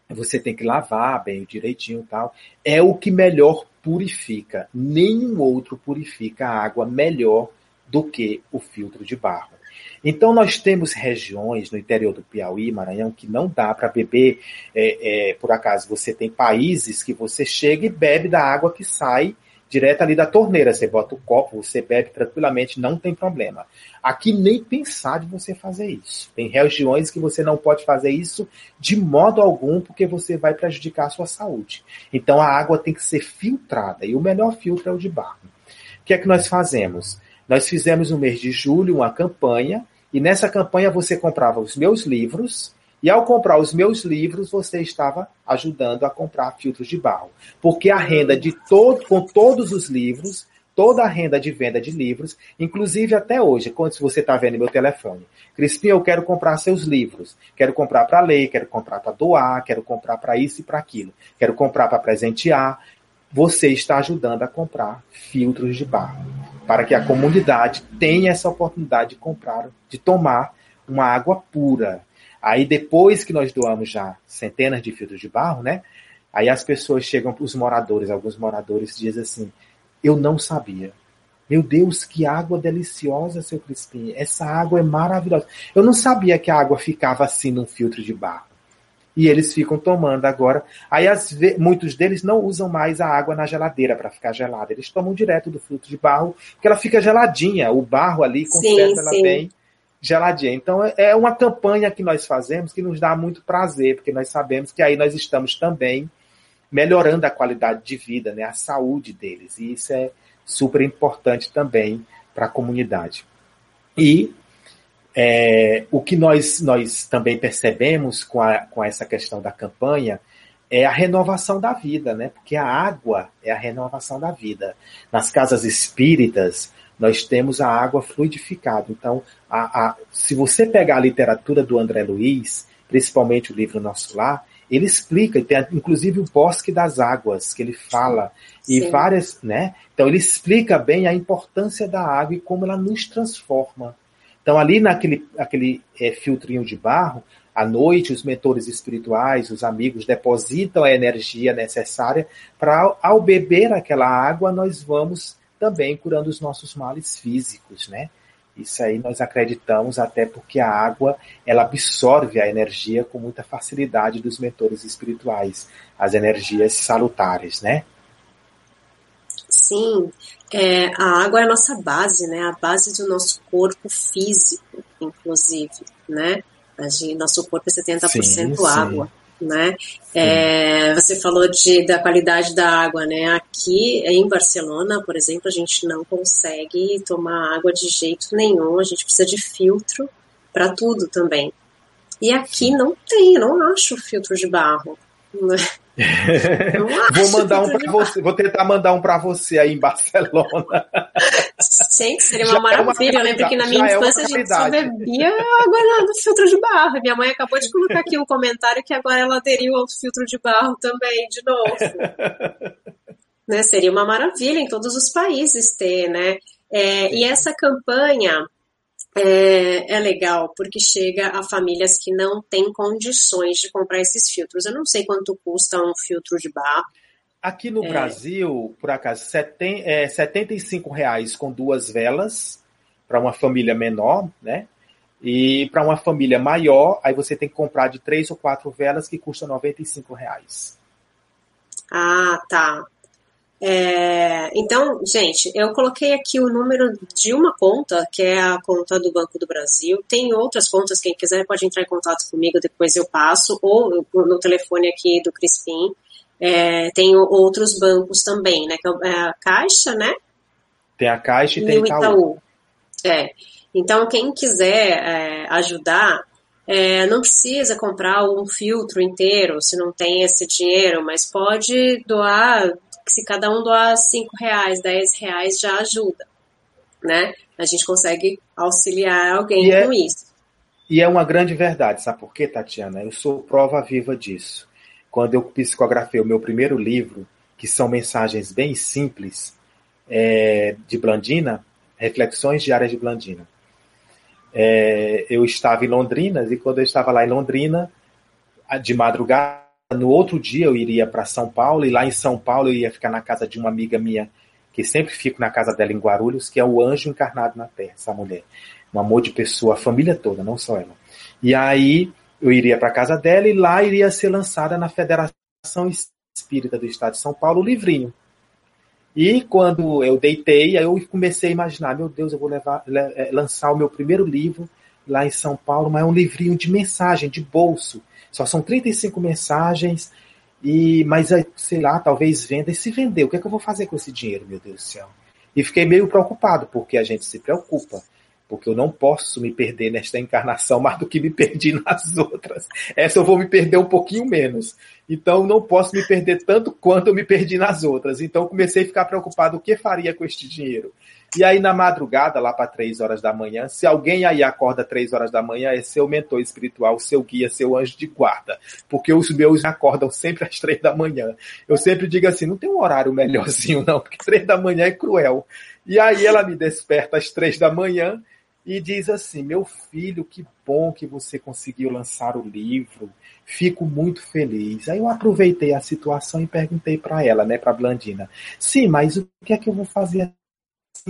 você tem que lavar bem direitinho e tal, é o que melhor purifica. Nenhum outro purifica a água melhor do que o filtro de barro. Então, nós temos regiões no interior do Piauí, Maranhão, que não dá para beber. É, é, por acaso, você tem países que você chega e bebe da água que sai direto ali da torneira. Você bota o copo, você bebe tranquilamente, não tem problema. Aqui nem pensar de você fazer isso. Tem regiões que você não pode fazer isso de modo algum, porque você vai prejudicar a sua saúde. Então a água tem que ser filtrada e o melhor filtro é o de barro. O que é que nós fazemos? Nós fizemos no mês de julho uma campanha, e nessa campanha você comprava os meus livros, e ao comprar os meus livros, você estava ajudando a comprar filtros de barro. Porque a renda de todo, com todos os livros, toda a renda de venda de livros, inclusive até hoje, quando você está vendo meu telefone. Crispim, eu quero comprar seus livros. Quero comprar para ler, quero comprar para doar, quero comprar para isso e para aquilo. Quero comprar para presentear. Você está ajudando a comprar filtros de barro para que a comunidade tenha essa oportunidade de comprar, de tomar uma água pura. Aí depois que nós doamos já centenas de filtros de barro, né? Aí as pessoas chegam para os moradores, alguns moradores dizem assim: "Eu não sabia. Meu Deus, que água deliciosa, seu Crispim. Essa água é maravilhosa. Eu não sabia que a água ficava assim num filtro de barro e eles ficam tomando agora. Aí as, muitos deles não usam mais a água na geladeira para ficar gelada, eles tomam direto do fruto de barro, porque ela fica geladinha, o barro ali conserva ela bem geladinha. Então é, é uma campanha que nós fazemos que nos dá muito prazer, porque nós sabemos que aí nós estamos também melhorando a qualidade de vida, né, a saúde deles, e isso é super importante também para a comunidade. E é, o que nós, nós também percebemos com, a, com essa questão da campanha é a renovação da vida, né? Porque a água é a renovação da vida. Nas casas espíritas, nós temos a água fluidificada. Então, a, a, se você pegar a literatura do André Luiz, principalmente o livro Nosso Lar, ele explica, tem inclusive o Bosque das Águas, que ele fala, e Sim. várias, né? Então, ele explica bem a importância da água e como ela nos transforma. Então, ali naquele aquele, é, filtrinho de barro, à noite, os mentores espirituais, os amigos, depositam a energia necessária para, ao beber aquela água, nós vamos também curando os nossos males físicos, né? Isso aí nós acreditamos até porque a água ela absorve a energia com muita facilidade dos mentores espirituais, as energias salutares, né? Sim, é, a água é a nossa base, né? A base do nosso corpo físico, inclusive, né? A gente, nosso corpo é 70% sim, água, sim. né? É, você falou de, da qualidade da água, né? Aqui em Barcelona, por exemplo, a gente não consegue tomar água de jeito nenhum. A gente precisa de filtro para tudo também. E aqui não tem, não acho filtro de barro. Né? Vou mandar um para você, vou tentar mandar um para você aí em Barcelona. Gente, seria uma já maravilha. É uma eu lembro que na minha é infância é a gente só bebia água no filtro de barro. Minha mãe acabou de colocar aqui um comentário que agora ela aderiu ao filtro de barro também, de novo. né, seria uma maravilha em todos os países ter, né? É, e essa campanha é, é, legal porque chega a famílias que não têm condições de comprar esses filtros. Eu não sei quanto custa um filtro de bar. Aqui no é... Brasil, por acaso, seten, é, 75 reais com duas velas para uma família menor, né? E para uma família maior, aí você tem que comprar de três ou quatro velas que custa 95 reais. Ah, tá. É, então, gente, eu coloquei aqui o número de uma conta, que é a conta do Banco do Brasil. Tem outras contas, quem quiser pode entrar em contato comigo, depois eu passo, ou no telefone aqui do Crispim. É, tem outros bancos também, né? Que é a Caixa, né? Tem a Caixa e, e tem o Itaú. Itaú. É. Então, quem quiser é, ajudar, é, não precisa comprar um filtro inteiro se não tem esse dinheiro, mas pode doar, se cada um doar 5 reais, 10 reais já ajuda, né? A gente consegue auxiliar alguém e com é, isso. E é uma grande verdade, sabe por quê, Tatiana? Eu sou prova viva disso. Quando eu psicografei o meu primeiro livro, que são mensagens bem simples, é, de Blandina, Reflexões Diárias de Blandina. É, eu estava em Londrina e quando eu estava lá em Londrina, de madrugada, no outro dia eu iria para São Paulo e lá em São Paulo eu ia ficar na casa de uma amiga minha, que sempre fico na casa dela em Guarulhos, que é o anjo encarnado na terra, essa mulher. Um amor de pessoa, a família toda, não só ela. E aí eu iria para casa dela e lá iria ser lançada na Federação Espírita do Estado de São Paulo o livrinho. E quando eu deitei, aí eu comecei a imaginar, meu Deus, eu vou levar, é, lançar o meu primeiro livro lá em São Paulo, mas é um livrinho de mensagem, de bolso. Só são 35 mensagens, e mas sei lá, talvez venda. E se vender, o que, é que eu vou fazer com esse dinheiro, meu Deus do céu? E fiquei meio preocupado, porque a gente se preocupa porque eu não posso me perder nesta encarnação mais do que me perdi nas outras. Essa eu vou me perder um pouquinho menos. Então não posso me perder tanto quanto eu me perdi nas outras. Então comecei a ficar preocupado o que faria com este dinheiro. E aí na madrugada, lá para três horas da manhã, se alguém aí acorda três horas da manhã, é seu mentor espiritual, seu guia, seu anjo de guarda. Porque os meus acordam sempre às três da manhã. Eu sempre digo assim, não tem um horário melhorzinho não, porque três da manhã é cruel. E aí ela me desperta às três da manhã e diz assim: Meu filho, que bom que você conseguiu lançar o livro, fico muito feliz. Aí eu aproveitei a situação e perguntei para ela, né, para Blandina: Sim, mas o que é que eu vou fazer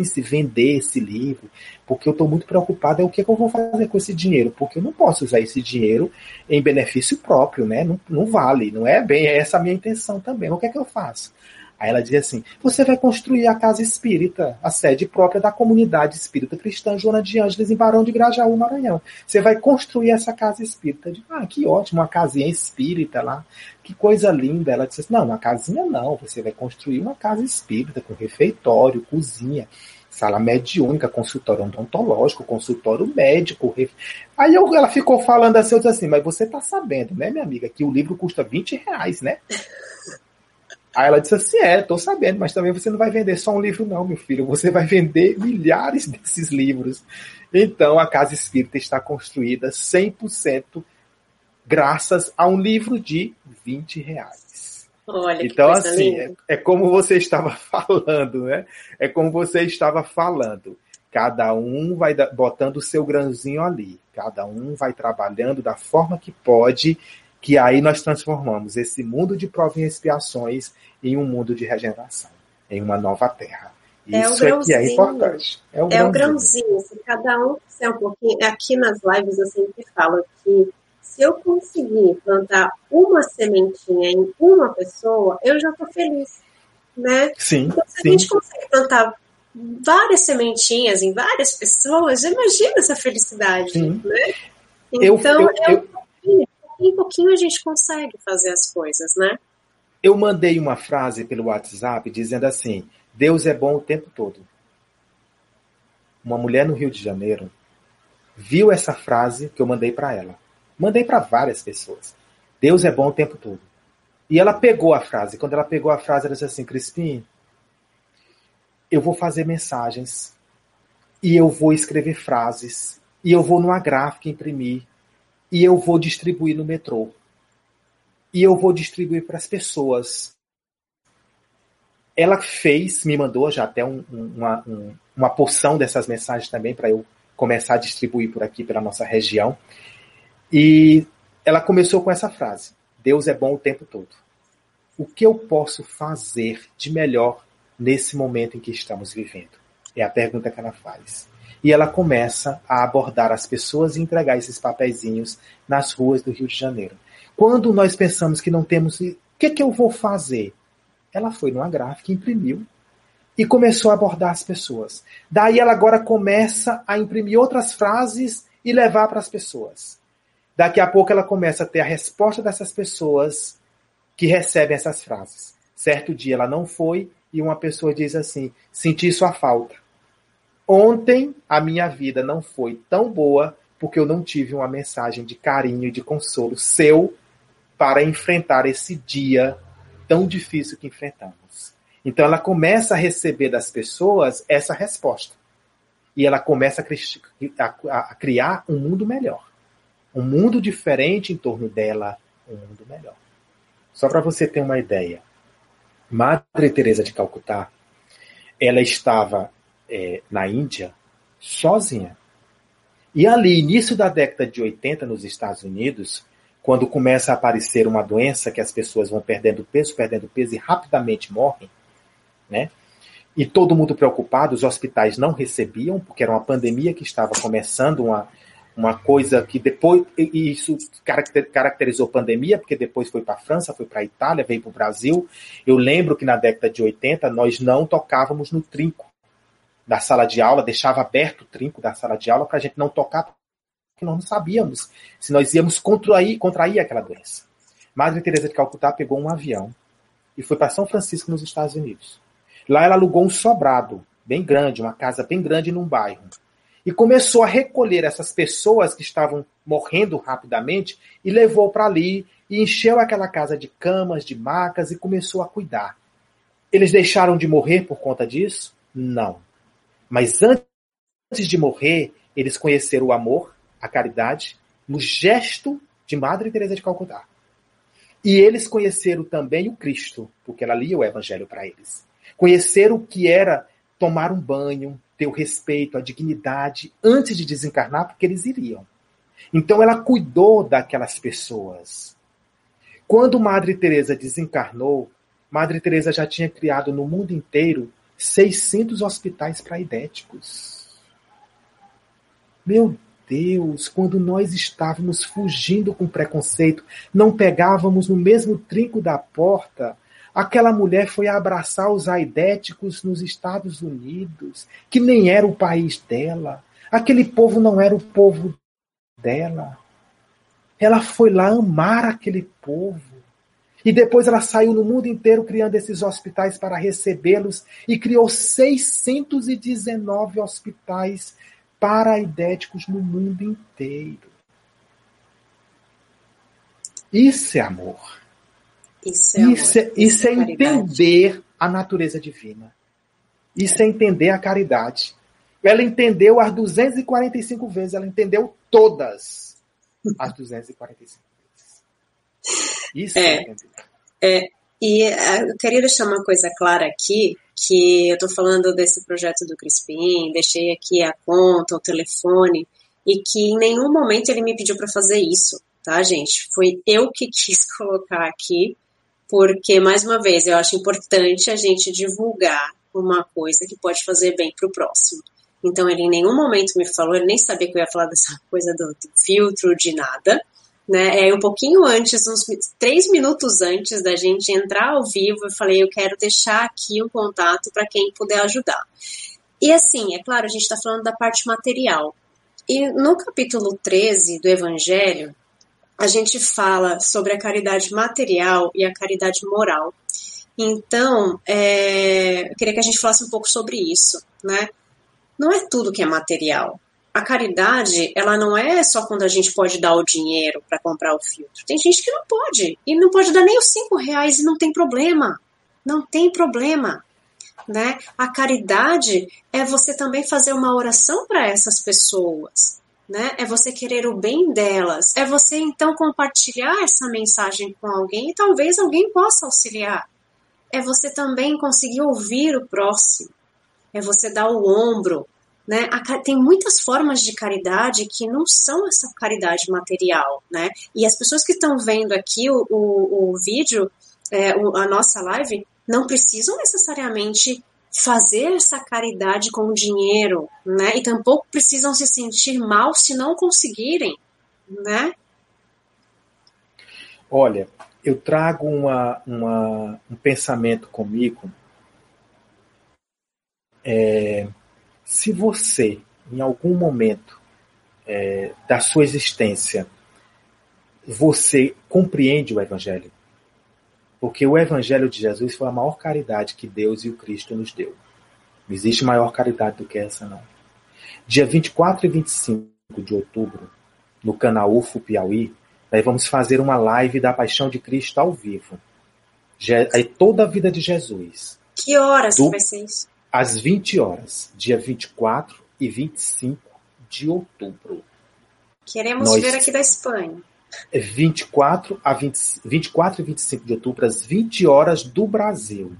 se vender esse livro? Porque eu estou muito preocupado, é o que, é que eu vou fazer com esse dinheiro? Porque eu não posso usar esse dinheiro em benefício próprio, né? Não, não vale, não é bem essa a minha intenção também. O que é que eu faço? Aí ela diz assim: você vai construir a casa espírita, a sede própria da comunidade espírita cristã Joana de Ângeles, em Barão de Grajaú, Maranhão. Você vai construir essa casa espírita. ah, que ótimo, uma casinha espírita lá. Que coisa linda. Ela disse assim: não, uma casinha não. Você vai construir uma casa espírita com refeitório, cozinha sala mediúnica, consultório odontológico, consultório médico. Aí eu, ela ficou falando assim, eu disse assim, mas você tá sabendo, né, minha amiga, que o livro custa 20 reais, né? Aí ela disse assim: É, tô sabendo, mas também você não vai vender só um livro, não, meu filho. Você vai vender milhares desses livros. Então, a Casa Espírita está construída 100% graças a um livro de 20 reais. Olha, então, assim, é, é, como você estava falando, né? É como você estava falando. Cada um vai botando o seu grãozinho ali. Cada um vai trabalhando da forma que pode que aí nós transformamos esse mundo de provas e expiações em um mundo de regeneração, em uma nova terra. É Isso é que é importante. É o, é grãozinho. o grãozinho. Se cada um fizer um pouquinho. Aqui nas lives eu sempre falo que se eu conseguir plantar uma sementinha em uma pessoa, eu já estou feliz. Né? Sim, então, se sim. a gente consegue plantar várias sementinhas em várias pessoas, imagina essa felicidade. Sim. Né? Então, eu, eu, eu, em pouquinho a gente consegue fazer as coisas, né? Eu mandei uma frase pelo WhatsApp dizendo assim: Deus é bom o tempo todo. Uma mulher no Rio de Janeiro viu essa frase que eu mandei para ela. Mandei para várias pessoas. Deus é bom o tempo todo. E ela pegou a frase. Quando ela pegou a frase, ela disse assim: Crispim, eu vou fazer mensagens e eu vou escrever frases e eu vou numa gráfica imprimir e eu vou distribuir no metrô. E eu vou distribuir para as pessoas. Ela fez, me mandou já até um, uma, um, uma porção dessas mensagens também para eu começar a distribuir por aqui, pela nossa região. E ela começou com essa frase: Deus é bom o tempo todo. O que eu posso fazer de melhor nesse momento em que estamos vivendo? É a pergunta que ela faz. E ela começa a abordar as pessoas e entregar esses papeizinhos nas ruas do Rio de Janeiro. Quando nós pensamos que não temos. O que, que eu vou fazer? Ela foi numa gráfica, imprimiu e começou a abordar as pessoas. Daí ela agora começa a imprimir outras frases e levar para as pessoas. Daqui a pouco ela começa a ter a resposta dessas pessoas que recebem essas frases. Certo dia ela não foi e uma pessoa diz assim: senti sua falta. Ontem a minha vida não foi tão boa porque eu não tive uma mensagem de carinho e de consolo seu para enfrentar esse dia tão difícil que enfrentamos. Então ela começa a receber das pessoas essa resposta. E ela começa a, a, a criar um mundo melhor. Um mundo diferente em torno dela, um mundo melhor. Só para você ter uma ideia. Madre Teresa de Calcutá, ela estava é, na Índia sozinha. E ali, início da década de 80, nos Estados Unidos, quando começa a aparecer uma doença que as pessoas vão perdendo peso, perdendo peso e rapidamente morrem, né? E todo mundo preocupado, os hospitais não recebiam, porque era uma pandemia que estava começando, uma, uma coisa que depois, e isso caracterizou pandemia, porque depois foi para a França, foi para a Itália, veio para o Brasil. Eu lembro que na década de 80 nós não tocávamos no trinco da sala de aula, deixava aberto o trinco da sala de aula para a gente não tocar, porque nós não sabíamos se nós íamos contrair, contrair aquela doença. Madre Teresa de Calcutá pegou um avião e foi para São Francisco, nos Estados Unidos. Lá ela alugou um sobrado bem grande, uma casa bem grande num bairro. E começou a recolher essas pessoas que estavam morrendo rapidamente e levou para ali e encheu aquela casa de camas, de macas e começou a cuidar. Eles deixaram de morrer por conta disso? Não. Mas antes de morrer, eles conheceram o amor, a caridade, no gesto de Madre Teresa de Calcutá. E eles conheceram também o Cristo, porque ela lia o Evangelho para eles. Conhecer o que era tomar um banho, ter o respeito, a dignidade antes de desencarnar, porque eles iriam. Então ela cuidou daquelas pessoas. Quando Madre Teresa desencarnou, Madre Teresa já tinha criado no mundo inteiro 600 hospitais para idéticos. Meu Deus, quando nós estávamos fugindo com preconceito, não pegávamos no mesmo trinco da porta Aquela mulher foi abraçar os aidéticos nos Estados Unidos, que nem era o país dela. Aquele povo não era o povo dela. Ela foi lá amar aquele povo. E depois ela saiu no mundo inteiro criando esses hospitais para recebê-los e criou 619 hospitais para aidéticos no mundo inteiro. Isso é amor. Isso é, isso, é, isso é, é entender a natureza divina. Isso é entender a caridade. Ela entendeu as 245 vezes, ela entendeu todas as 245 vezes. Isso é, é, e é, eu queria deixar uma coisa clara aqui, que eu estou falando desse projeto do Crispim, deixei aqui a conta, o telefone, e que em nenhum momento ele me pediu para fazer isso, tá, gente? Foi eu que quis colocar aqui, porque, mais uma vez, eu acho importante a gente divulgar uma coisa que pode fazer bem para o próximo. Então, ele em nenhum momento me falou, ele nem sabia que eu ia falar dessa coisa do, do filtro, de nada. Né? É um pouquinho antes, uns três minutos antes da gente entrar ao vivo, eu falei, eu quero deixar aqui um contato para quem puder ajudar. E assim, é claro, a gente está falando da parte material. E no capítulo 13 do Evangelho, a gente fala sobre a caridade material e a caridade moral. Então, é, eu queria que a gente falasse um pouco sobre isso, né? Não é tudo que é material. A caridade, ela não é só quando a gente pode dar o dinheiro para comprar o filtro. Tem gente que não pode. E não pode dar nem os cinco reais e não tem problema. Não tem problema. Né? A caridade é você também fazer uma oração para essas pessoas né? É você querer o bem delas. É você então compartilhar essa mensagem com alguém e talvez alguém possa auxiliar. É você também conseguir ouvir o próximo. É você dar o ombro, né? Tem muitas formas de caridade que não são essa caridade material, né? E as pessoas que estão vendo aqui o, o, o vídeo, é, a nossa live, não precisam necessariamente fazer essa caridade com o dinheiro, né? E tampouco precisam se sentir mal se não conseguirem, né? Olha, eu trago uma, uma um pensamento comigo. É, se você, em algum momento é, da sua existência, você compreende o Evangelho, porque o Evangelho de Jesus foi a maior caridade que Deus e o Cristo nos deu. Não existe maior caridade do que essa, não. Dia 24 e 25 de outubro, no canal UFO Piauí, nós vamos fazer uma live da Paixão de Cristo ao vivo. Aí toda a vida de Jesus. Que horas do, vai ser isso? Às 20 horas, dia 24 e 25 de outubro. Queremos nós, ver aqui da Espanha. 24, a 20, 24 e 25 de outubro, às 20 horas do Brasil.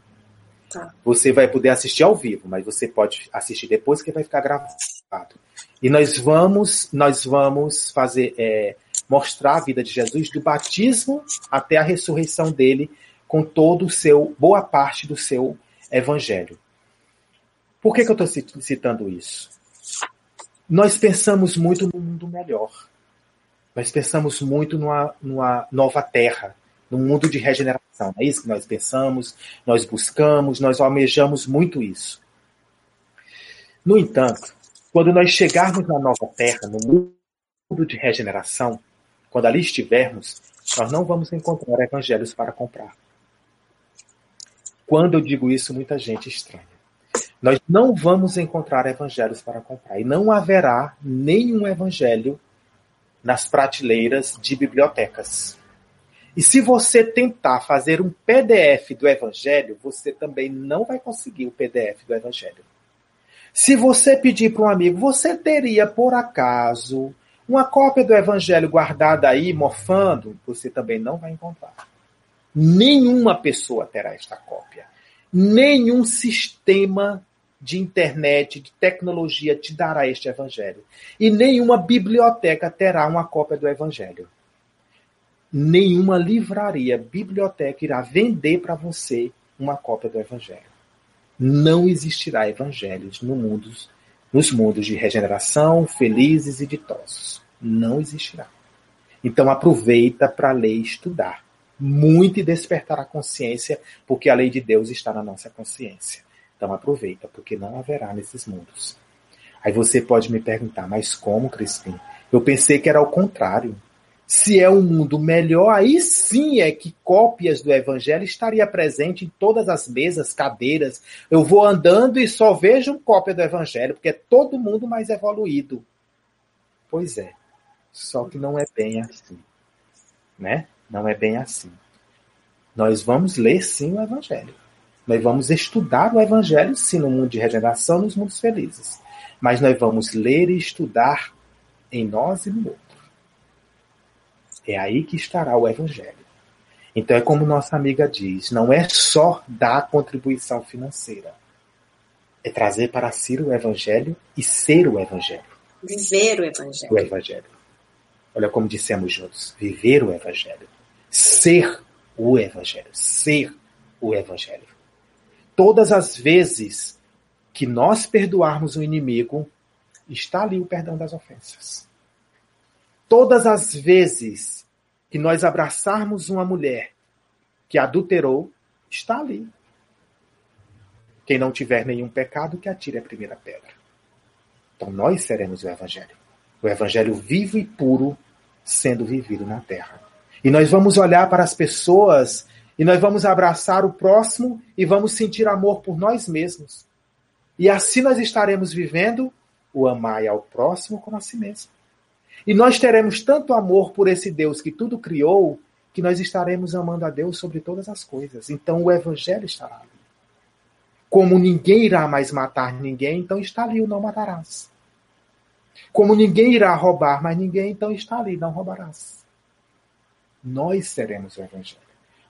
Tá. Você vai poder assistir ao vivo, mas você pode assistir depois que vai ficar gravado. E nós vamos, nós vamos fazer é, mostrar a vida de Jesus do batismo até a ressurreição dele, com todo o seu boa parte do seu evangelho. Por que, que eu estou citando isso? Nós pensamos muito no mundo melhor. Nós pensamos muito numa, numa nova terra, num mundo de regeneração. É isso que nós pensamos, nós buscamos, nós almejamos muito isso. No entanto, quando nós chegarmos na nova terra, no mundo de regeneração, quando ali estivermos, nós não vamos encontrar evangelhos para comprar. Quando eu digo isso, muita gente estranha. Nós não vamos encontrar evangelhos para comprar. E não haverá nenhum evangelho nas prateleiras de bibliotecas. E se você tentar fazer um PDF do Evangelho, você também não vai conseguir o PDF do Evangelho. Se você pedir para um amigo, você teria, por acaso, uma cópia do Evangelho guardada aí, morfando, você também não vai encontrar. Nenhuma pessoa terá esta cópia. Nenhum sistema de internet, de tecnologia te dará este evangelho. E nenhuma biblioteca terá uma cópia do evangelho. Nenhuma livraria, biblioteca irá vender para você uma cópia do evangelho. Não existirá evangelhos no mundo, nos mundos de regeneração, felizes e ditosos. Não existirá. Então aproveita para ler e estudar. Muito e despertar a consciência, porque a lei de Deus está na nossa consciência. Então aproveita, porque não haverá nesses mundos. Aí você pode me perguntar, mas como, Crispim? Eu pensei que era o contrário. Se é um mundo melhor, aí sim é que cópias do evangelho estaria presente em todas as mesas, cadeiras. Eu vou andando e só vejo cópia do evangelho, porque é todo mundo mais evoluído. Pois é. Só que não é bem assim. Né? Não é bem assim. Nós vamos ler sim o evangelho. Nós vamos estudar o Evangelho, sim, no mundo de regeneração, nos mundos felizes. Mas nós vamos ler e estudar em nós e no outro. É aí que estará o Evangelho. Então é como nossa amiga diz, não é só dar contribuição financeira. É trazer para si o Evangelho e ser o Evangelho. Viver o Evangelho. O Evangelho. Olha como dissemos juntos. Viver o Evangelho. Ser o Evangelho. Ser o Evangelho todas as vezes que nós perdoarmos o inimigo, está ali o perdão das ofensas. Todas as vezes que nós abraçarmos uma mulher que adulterou, está ali. Quem não tiver nenhum pecado, que atire a primeira pedra. Então nós seremos o Evangelho. O Evangelho vivo e puro sendo vivido na terra. E nós vamos olhar para as pessoas e nós vamos abraçar o próximo e vamos sentir amor por nós mesmos. E assim nós estaremos vivendo o amar ao próximo como a si mesmo. E nós teremos tanto amor por esse Deus que tudo criou, que nós estaremos amando a Deus sobre todas as coisas. Então o Evangelho estará ali. Como ninguém irá mais matar ninguém, então está ali o não matarás. Como ninguém irá roubar mais ninguém, então está ali, não roubarás. Nós seremos o Evangelho.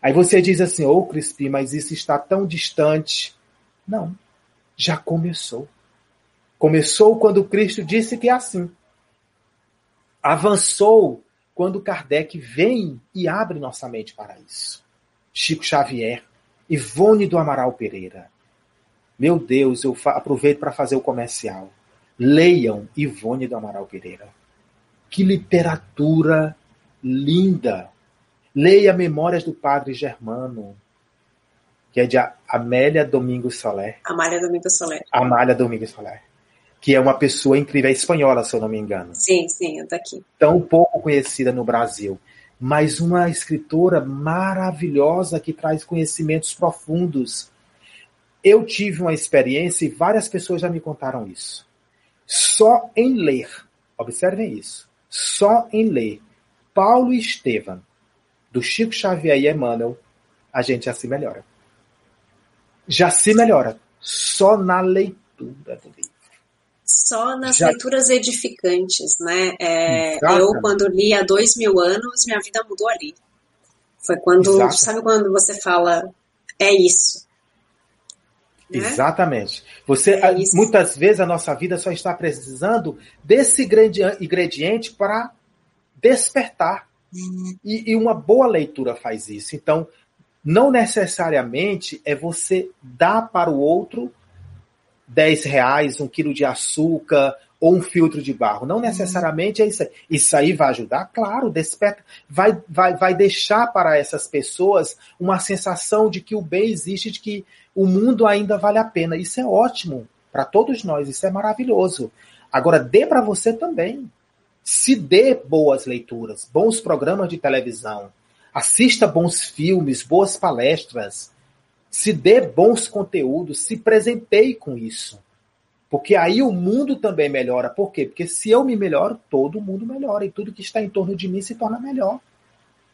Aí você diz assim, ô oh, Crispim, mas isso está tão distante. Não, já começou. Começou quando Cristo disse que é assim. Avançou quando Kardec vem e abre nossa mente para isso. Chico Xavier, Ivone do Amaral Pereira. Meu Deus, eu aproveito para fazer o comercial. Leiam Ivone do Amaral Pereira. Que literatura linda! Leia Memórias do Padre Germano, que é de Amélia Domingos Soler. Amália Domingos Soler. Amália Domingos Soler. Que é uma pessoa incrível, é espanhola, se eu não me engano. Sim, sim, é daqui. Tão pouco conhecida no Brasil. Mas uma escritora maravilhosa que traz conhecimentos profundos. Eu tive uma experiência e várias pessoas já me contaram isso. Só em ler, observem isso, só em ler Paulo e Estevam, do Chico Xavier e Emmanuel, a gente já se melhora. Já se melhora. Só na leitura do livro. Só nas já... leituras edificantes, né? É, eu, quando li há dois mil anos, minha vida mudou ali. Foi quando, sabe quando você fala, é isso. Né? Exatamente. Você, é muitas vezes a nossa vida só está precisando desse ingrediente para despertar. E, e uma boa leitura faz isso. Então, não necessariamente é você dar para o outro 10 reais, um quilo de açúcar ou um filtro de barro. Não necessariamente é isso aí. Isso aí vai ajudar? Claro, desperta, vai, vai, vai deixar para essas pessoas uma sensação de que o bem existe, de que o mundo ainda vale a pena. Isso é ótimo para todos nós, isso é maravilhoso. Agora, dê para você também. Se dê boas leituras, bons programas de televisão, assista bons filmes, boas palestras, se dê bons conteúdos, se presenteie com isso. Porque aí o mundo também melhora. Por quê? Porque se eu me melhoro, todo mundo melhora e tudo que está em torno de mim se torna melhor.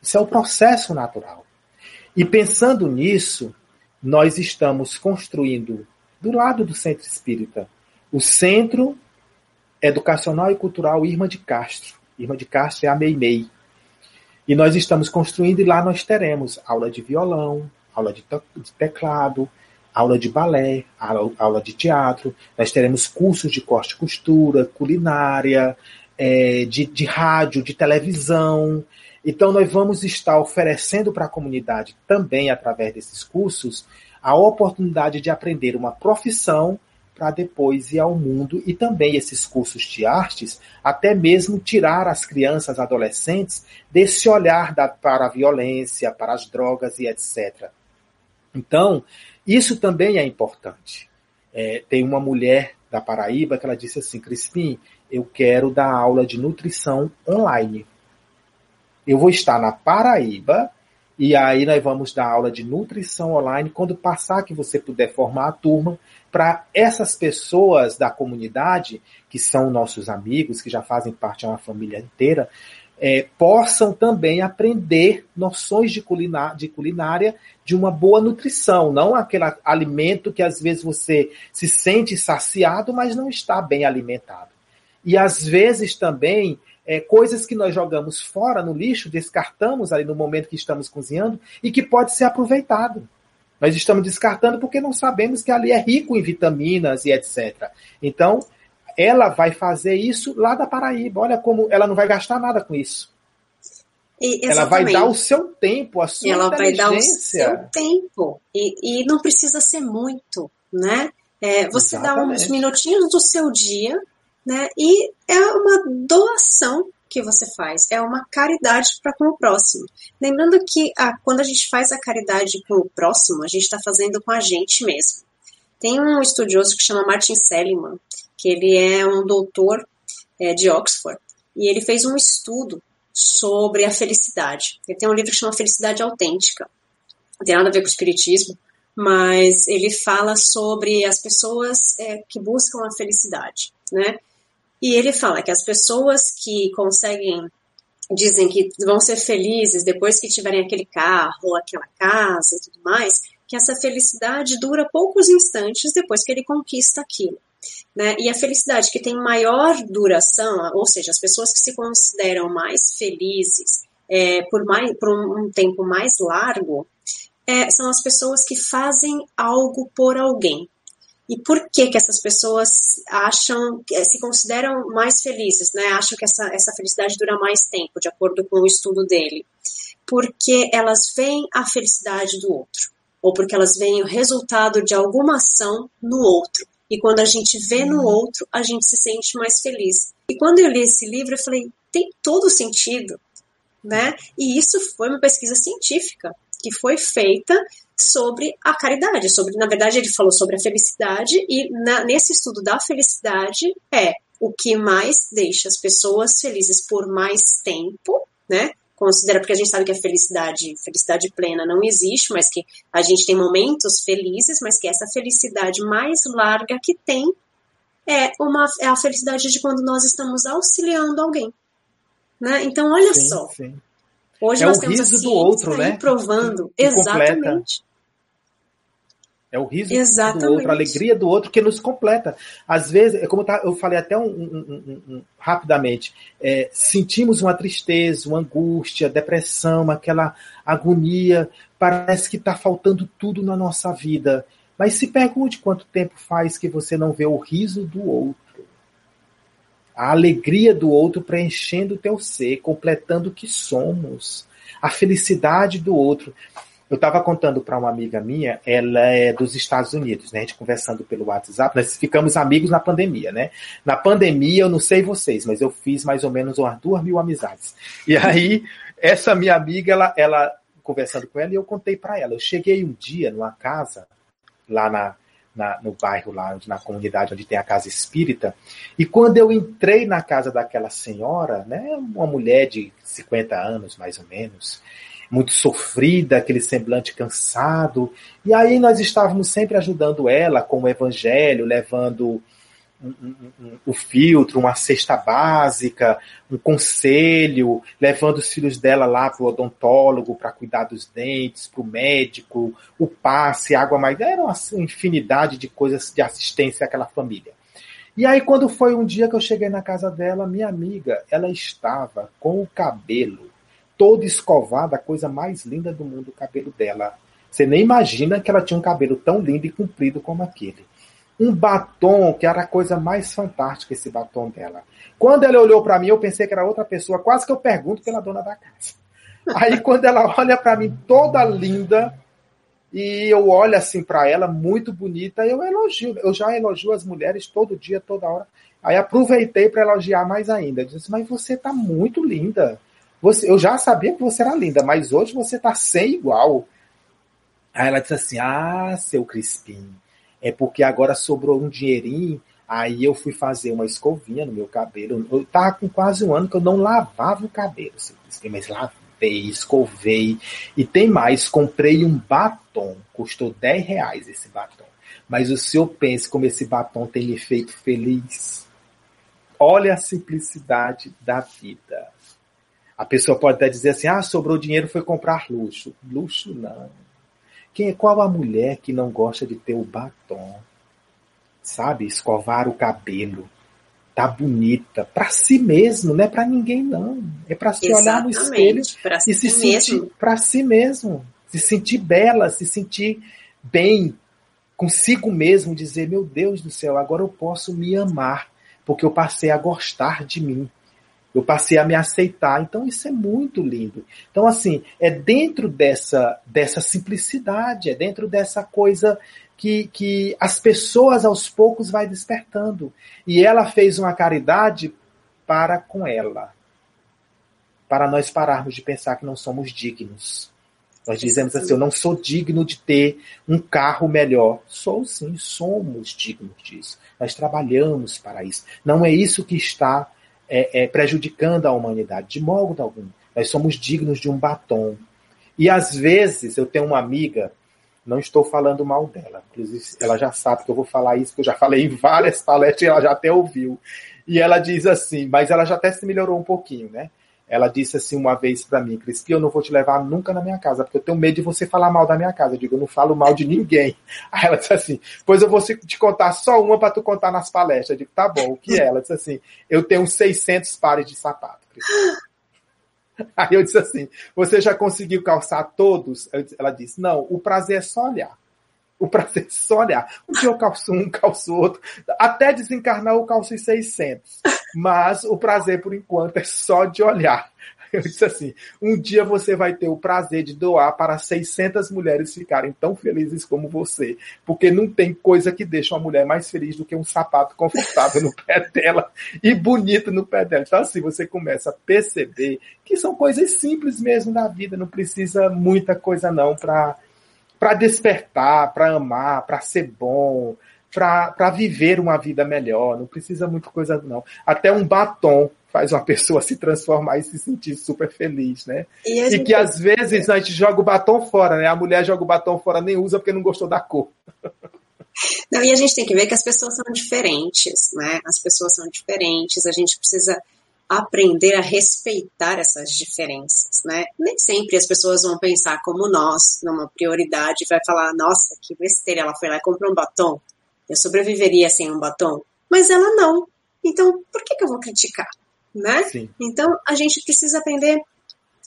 Isso é o processo natural. E pensando nisso, nós estamos construindo, do lado do Centro Espírita, o Centro Educacional e Cultural Irma de Castro. Irma de Castro é a Meimei. E nós estamos construindo e lá nós teremos aula de violão, aula de, teclado, aula de balé, aula, aula de teatro, nós teremos cursos de corte e costura, culinária, é, de, de rádio, de televisão. Então, nós vamos estar oferecendo para a comunidade também, através desses cursos, a oportunidade de aprender uma profissão para depois ir ao mundo e também esses cursos de artes, até mesmo tirar as crianças, adolescentes desse olhar da, para a violência, para as drogas e etc. Então, isso também é importante. É, tem uma mulher da Paraíba que ela disse assim, Crispim, eu quero dar aula de nutrição online. Eu vou estar na Paraíba e aí nós vamos dar aula de nutrição online. Quando passar que você puder formar a turma, para essas pessoas da comunidade, que são nossos amigos, que já fazem parte de uma família inteira, é, possam também aprender noções de, culiná de culinária de uma boa nutrição, não aquele alimento que às vezes você se sente saciado, mas não está bem alimentado. E às vezes também é, coisas que nós jogamos fora no lixo, descartamos ali no momento que estamos cozinhando e que pode ser aproveitado. Nós estamos descartando porque não sabemos que ali é rico em vitaminas e etc. Então, ela vai fazer isso lá da Paraíba. Olha como ela não vai gastar nada com isso. E, ela vai dar o seu tempo, a sua ela vai dar o seu tempo. E, e não precisa ser muito, né? É, você Exatamente. dá uns minutinhos do seu dia né? E é uma doação que você faz, é uma caridade para com o próximo. Lembrando que quando a gente faz a caridade com o próximo, a gente está fazendo com a gente mesmo. Tem um estudioso que chama Martin Seligman, que ele é um doutor é, de Oxford, e ele fez um estudo sobre a felicidade. Ele tem um livro que chama Felicidade Autêntica. Não tem nada a ver com o espiritismo, mas ele fala sobre as pessoas é, que buscam a felicidade, né? E ele fala que as pessoas que conseguem, dizem que vão ser felizes depois que tiverem aquele carro, aquela casa e tudo mais, que essa felicidade dura poucos instantes depois que ele conquista aquilo. Né? E a felicidade que tem maior duração, ou seja, as pessoas que se consideram mais felizes é, por, mais, por um, tempo mais largo, é, são as pessoas que fazem algo por alguém. E por que que essas pessoas acham, se consideram mais felizes, né? Acham que essa, essa felicidade dura mais tempo, de acordo com o estudo dele. Porque elas veem a felicidade do outro. ou porque elas veem o resultado de alguma ação no outro. E quando a gente vê no outro, a gente se sente mais feliz. E quando eu li esse livro, eu falei, tem todo sentido, né? E isso foi uma pesquisa científica que foi feita sobre a caridade, sobre, na verdade, ele falou sobre a felicidade e na, nesse estudo da felicidade é o que mais deixa as pessoas felizes por mais tempo, né? Considera porque a gente sabe que a felicidade, felicidade plena não existe, mas que a gente tem momentos felizes, mas que essa felicidade mais larga que tem é uma é a felicidade de quando nós estamos auxiliando alguém, né? Então olha sim, só. Sim. Hoje é nós o temos riso do outro, né? provando que, que exatamente. Completa. É o riso Exatamente. do outro, a alegria do outro que nos completa. Às vezes, é como eu falei até um, um, um, rapidamente, é, sentimos uma tristeza, uma angústia, depressão, aquela agonia, parece que está faltando tudo na nossa vida. Mas se pergunte quanto tempo faz que você não vê o riso do outro, a alegria do outro preenchendo o teu ser, completando o que somos, a felicidade do outro. Eu estava contando para uma amiga minha, ela é dos Estados Unidos, né? A gente conversando pelo WhatsApp, nós ficamos amigos na pandemia, né? Na pandemia, eu não sei vocês, mas eu fiz mais ou menos umas duas mil amizades. E aí, essa minha amiga, ela, ela conversando com ela, e eu contei para ela. Eu cheguei um dia numa casa, lá na, na, no bairro, lá na comunidade onde tem a casa espírita, e quando eu entrei na casa daquela senhora, né? Uma mulher de 50 anos, mais ou menos, muito sofrida, aquele semblante cansado. E aí nós estávamos sempre ajudando ela com o evangelho, levando um, um, um, filtro, uma cesta básica, um conselho, levando os filhos dela lá para o odontólogo para cuidar dos dentes, para o médico, o passe, água mais. Era uma infinidade de coisas de assistência àquela família. E aí, quando foi um dia que eu cheguei na casa dela, minha amiga, ela estava com o cabelo toda escovada, a coisa mais linda do mundo, o cabelo dela. Você nem imagina que ela tinha um cabelo tão lindo e comprido como aquele. Um batom, que era a coisa mais fantástica, esse batom dela. Quando ela olhou para mim, eu pensei que era outra pessoa, quase que eu pergunto pela dona da casa. Aí quando ela olha para mim toda linda, e eu olho assim para ela, muito bonita, eu elogio. Eu já elogio as mulheres todo dia, toda hora. Aí aproveitei para elogiar mais ainda. Eu disse, mas você tá muito linda. Você, eu já sabia que você era linda, mas hoje você tá sem igual. Aí ela disse assim: Ah, seu Crispim, é porque agora sobrou um dinheirinho. Aí eu fui fazer uma escovinha no meu cabelo. Eu tava com quase um ano que eu não lavava o cabelo, mas lavei, escovei. E tem mais, comprei um batom. Custou 10 reais esse batom. Mas o senhor pense como esse batom tem me feito feliz. Olha a simplicidade da vida. A pessoa pode até dizer assim: ah, sobrou dinheiro, foi comprar luxo. Luxo não. Quem, é, qual a mulher que não gosta de ter o batom? Sabe? Escovar o cabelo. Tá bonita. Para si mesmo, não é para ninguém, não. É para se olhar no espelho e se sentir para si mesmo. Se sentir bela, se sentir bem consigo mesmo, dizer: meu Deus do céu, agora eu posso me amar, porque eu passei a gostar de mim. Eu passei a me aceitar. Então isso é muito lindo. Então assim, é dentro dessa dessa simplicidade, é dentro dessa coisa que, que as pessoas aos poucos vai despertando. E ela fez uma caridade para com ela. Para nós pararmos de pensar que não somos dignos. Nós dizemos assim: eu não sou digno de ter um carro melhor. Sou sim, somos dignos disso. Nós trabalhamos para isso. Não é isso que está é, é, prejudicando a humanidade, de modo algum. Nós somos dignos de um batom. E às vezes eu tenho uma amiga, não estou falando mal dela, inclusive ela já sabe que eu vou falar isso, porque eu já falei em várias palestras e ela já até ouviu. E ela diz assim, mas ela já até se melhorou um pouquinho, né? Ela disse assim uma vez para mim, Crispi, eu não vou te levar nunca na minha casa, porque eu tenho medo de você falar mal da minha casa. Eu digo, eu não falo mal de ninguém. Aí ela disse assim, pois eu vou te contar só uma para tu contar nas palestras. Eu digo, tá bom, o que é? Ela disse assim, eu tenho 600 pares de sapato, Aí eu disse assim, você já conseguiu calçar todos? Ela disse, não, o prazer é só olhar. O prazer é só olhar. Um dia eu calço um, calço outro. Até desencarnar eu calço 600. Mas o prazer, por enquanto, é só de olhar. Eu disse assim: um dia você vai ter o prazer de doar para 600 mulheres ficarem tão felizes como você, porque não tem coisa que deixa uma mulher mais feliz do que um sapato confortável no pé dela e bonito no pé dela. Então, assim, você começa a perceber que são coisas simples mesmo da vida, não precisa muita coisa não para para despertar, para amar, para ser bom, para viver uma vida melhor. Não precisa muita coisa, não. Até um batom faz uma pessoa se transformar e se sentir super feliz, né? E, e que às vezes a gente joga o batom fora, né? A mulher joga o batom fora, nem usa porque não gostou da cor. Não, e a gente tem que ver que as pessoas são diferentes, né? As pessoas são diferentes, a gente precisa aprender a respeitar essas diferenças, né? Nem sempre as pessoas vão pensar como nós, numa prioridade, vai falar, nossa, que besteira, ela foi lá e comprou um batom, eu sobreviveria sem um batom, mas ela não. Então, por que, que eu vou criticar, né? Sim. Então, a gente precisa aprender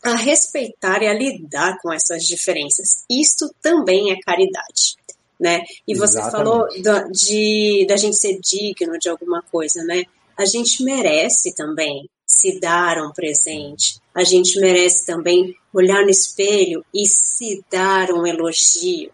a respeitar e a lidar com essas diferenças. Isto também é caridade, né? E você Exatamente. falou da, de da gente ser digno de alguma coisa, né? A gente merece também se dar um presente. A gente merece também olhar no espelho e se dar um elogio,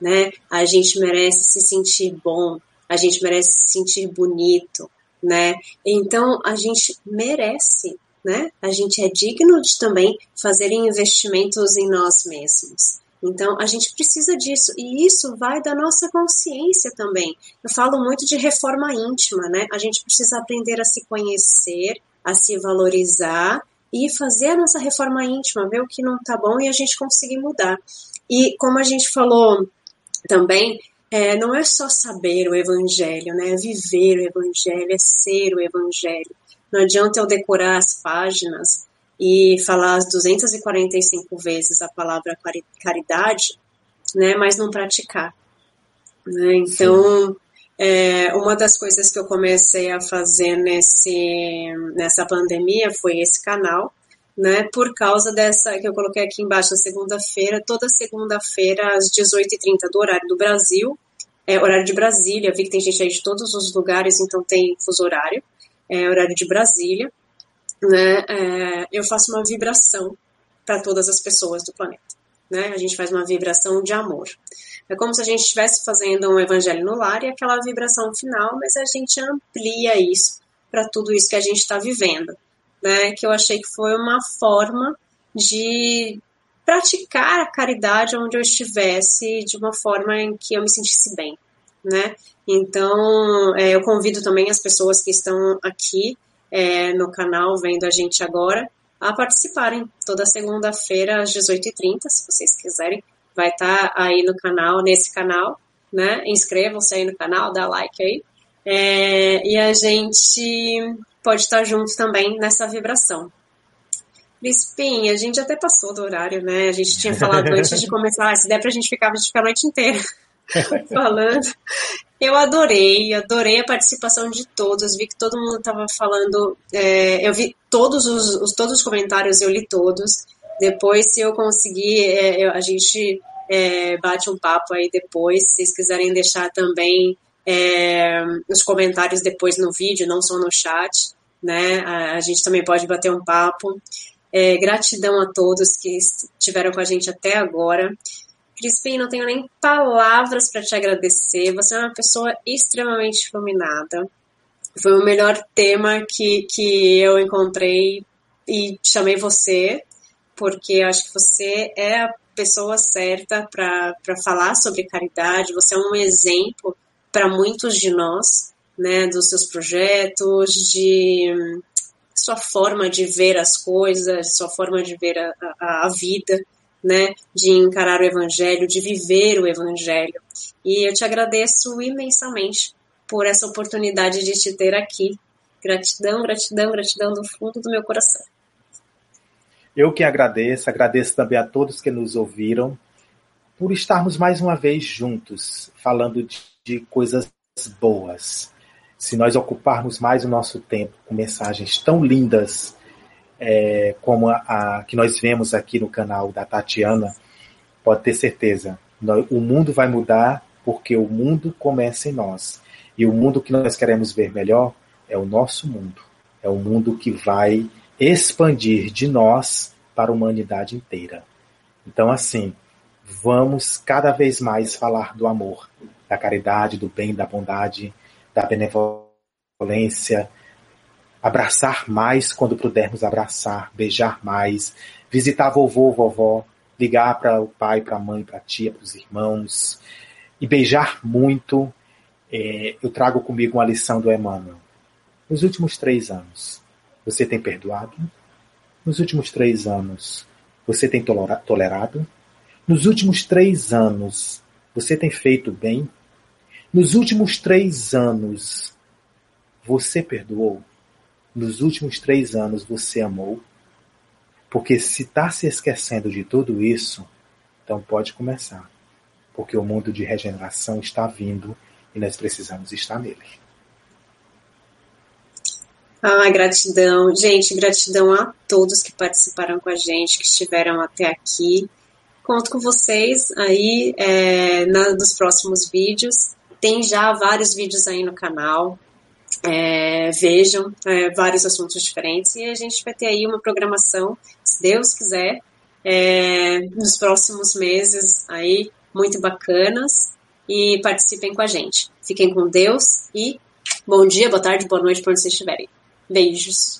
né? A gente merece se sentir bom, a gente merece se sentir bonito, né? Então a gente merece, né? A gente é digno de também fazer investimentos em nós mesmos. Então a gente precisa disso e isso vai da nossa consciência também. Eu falo muito de reforma íntima, né? A gente precisa aprender a se conhecer, a se valorizar e fazer a nossa reforma íntima, ver o que não tá bom e a gente conseguir mudar. E como a gente falou também, é, não é só saber o evangelho, né? É viver o evangelho, é ser o evangelho. Não adianta eu decorar as páginas e falar as 245 vezes a palavra caridade, né? Mas não praticar. Né? Então, é, uma das coisas que eu comecei a fazer nesse, nessa pandemia foi esse canal, né? Por causa dessa que eu coloquei aqui embaixo, segunda-feira, toda segunda-feira às 18h30 do horário do Brasil, é, horário de Brasília, vi que tem gente aí de todos os lugares, então tem fuso horário, é, horário de Brasília, né? É, eu faço uma vibração para todas as pessoas do planeta, né? A gente faz uma vibração de amor. É como se a gente estivesse fazendo um evangelho no lar e aquela vibração final, mas a gente amplia isso para tudo isso que a gente está vivendo. Né? Que eu achei que foi uma forma de praticar a caridade onde eu estivesse, de uma forma em que eu me sentisse bem. Né? Então, é, eu convido também as pessoas que estão aqui é, no canal vendo a gente agora a participarem toda segunda-feira às 18h30, se vocês quiserem vai estar tá aí no canal, nesse canal, né? Inscrevam-se aí no canal, dá like aí. É, e a gente pode estar junto também nessa vibração. Crispim, a gente até passou do horário, né? A gente tinha falado antes de começar, se der pra gente ficar, a gente fica a noite inteira falando. Eu adorei, adorei a participação de todos. Vi que todo mundo estava falando. É, eu vi todos os, os, todos os comentários, eu li todos. Depois, se eu conseguir, é, a gente é, bate um papo aí depois. Se vocês quiserem deixar também é, os comentários depois no vídeo, não só no chat, né? A, a gente também pode bater um papo. É, gratidão a todos que estiveram com a gente até agora. Crispim, não tenho nem palavras para te agradecer. Você é uma pessoa extremamente iluminada. Foi o melhor tema que, que eu encontrei e chamei você porque acho que você é a pessoa certa para falar sobre caridade, você é um exemplo para muitos de nós, né, dos seus projetos, de sua forma de ver as coisas, sua forma de ver a, a, a vida, né, de encarar o evangelho, de viver o evangelho. E eu te agradeço imensamente por essa oportunidade de te ter aqui. Gratidão, gratidão, gratidão do fundo do meu coração. Eu que agradeço, agradeço também a todos que nos ouviram por estarmos mais uma vez juntos, falando de, de coisas boas. Se nós ocuparmos mais o nosso tempo com mensagens tão lindas é, como a, a, que nós vemos aqui no canal da Tatiana, pode ter certeza, nós, o mundo vai mudar porque o mundo começa em nós. E o mundo que nós queremos ver melhor é o nosso mundo. É o mundo que vai expandir de nós para a humanidade inteira. Então, assim, vamos cada vez mais falar do amor, da caridade, do bem, da bondade, da benevolência, abraçar mais quando pudermos abraçar, beijar mais, visitar vovô, vovó, ligar para o pai, para a mãe, para a tia, para os irmãos e beijar muito. É, eu trago comigo uma lição do Emmanuel. Nos últimos três anos, você tem perdoado? Nos últimos três anos, você tem tolerado? Nos últimos três anos, você tem feito bem? Nos últimos três anos, você perdoou? Nos últimos três anos, você amou? Porque se está se esquecendo de tudo isso, então pode começar. Porque o mundo de regeneração está vindo e nós precisamos estar nele. Ah, gratidão. Gente, gratidão a todos que participaram com a gente, que estiveram até aqui. Conto com vocês aí é, na, nos próximos vídeos. Tem já vários vídeos aí no canal. É, vejam é, vários assuntos diferentes e a gente vai ter aí uma programação, se Deus quiser, é, nos próximos meses aí muito bacanas e participem com a gente. Fiquem com Deus e bom dia, boa tarde, boa noite para onde vocês estiverem. Beijos.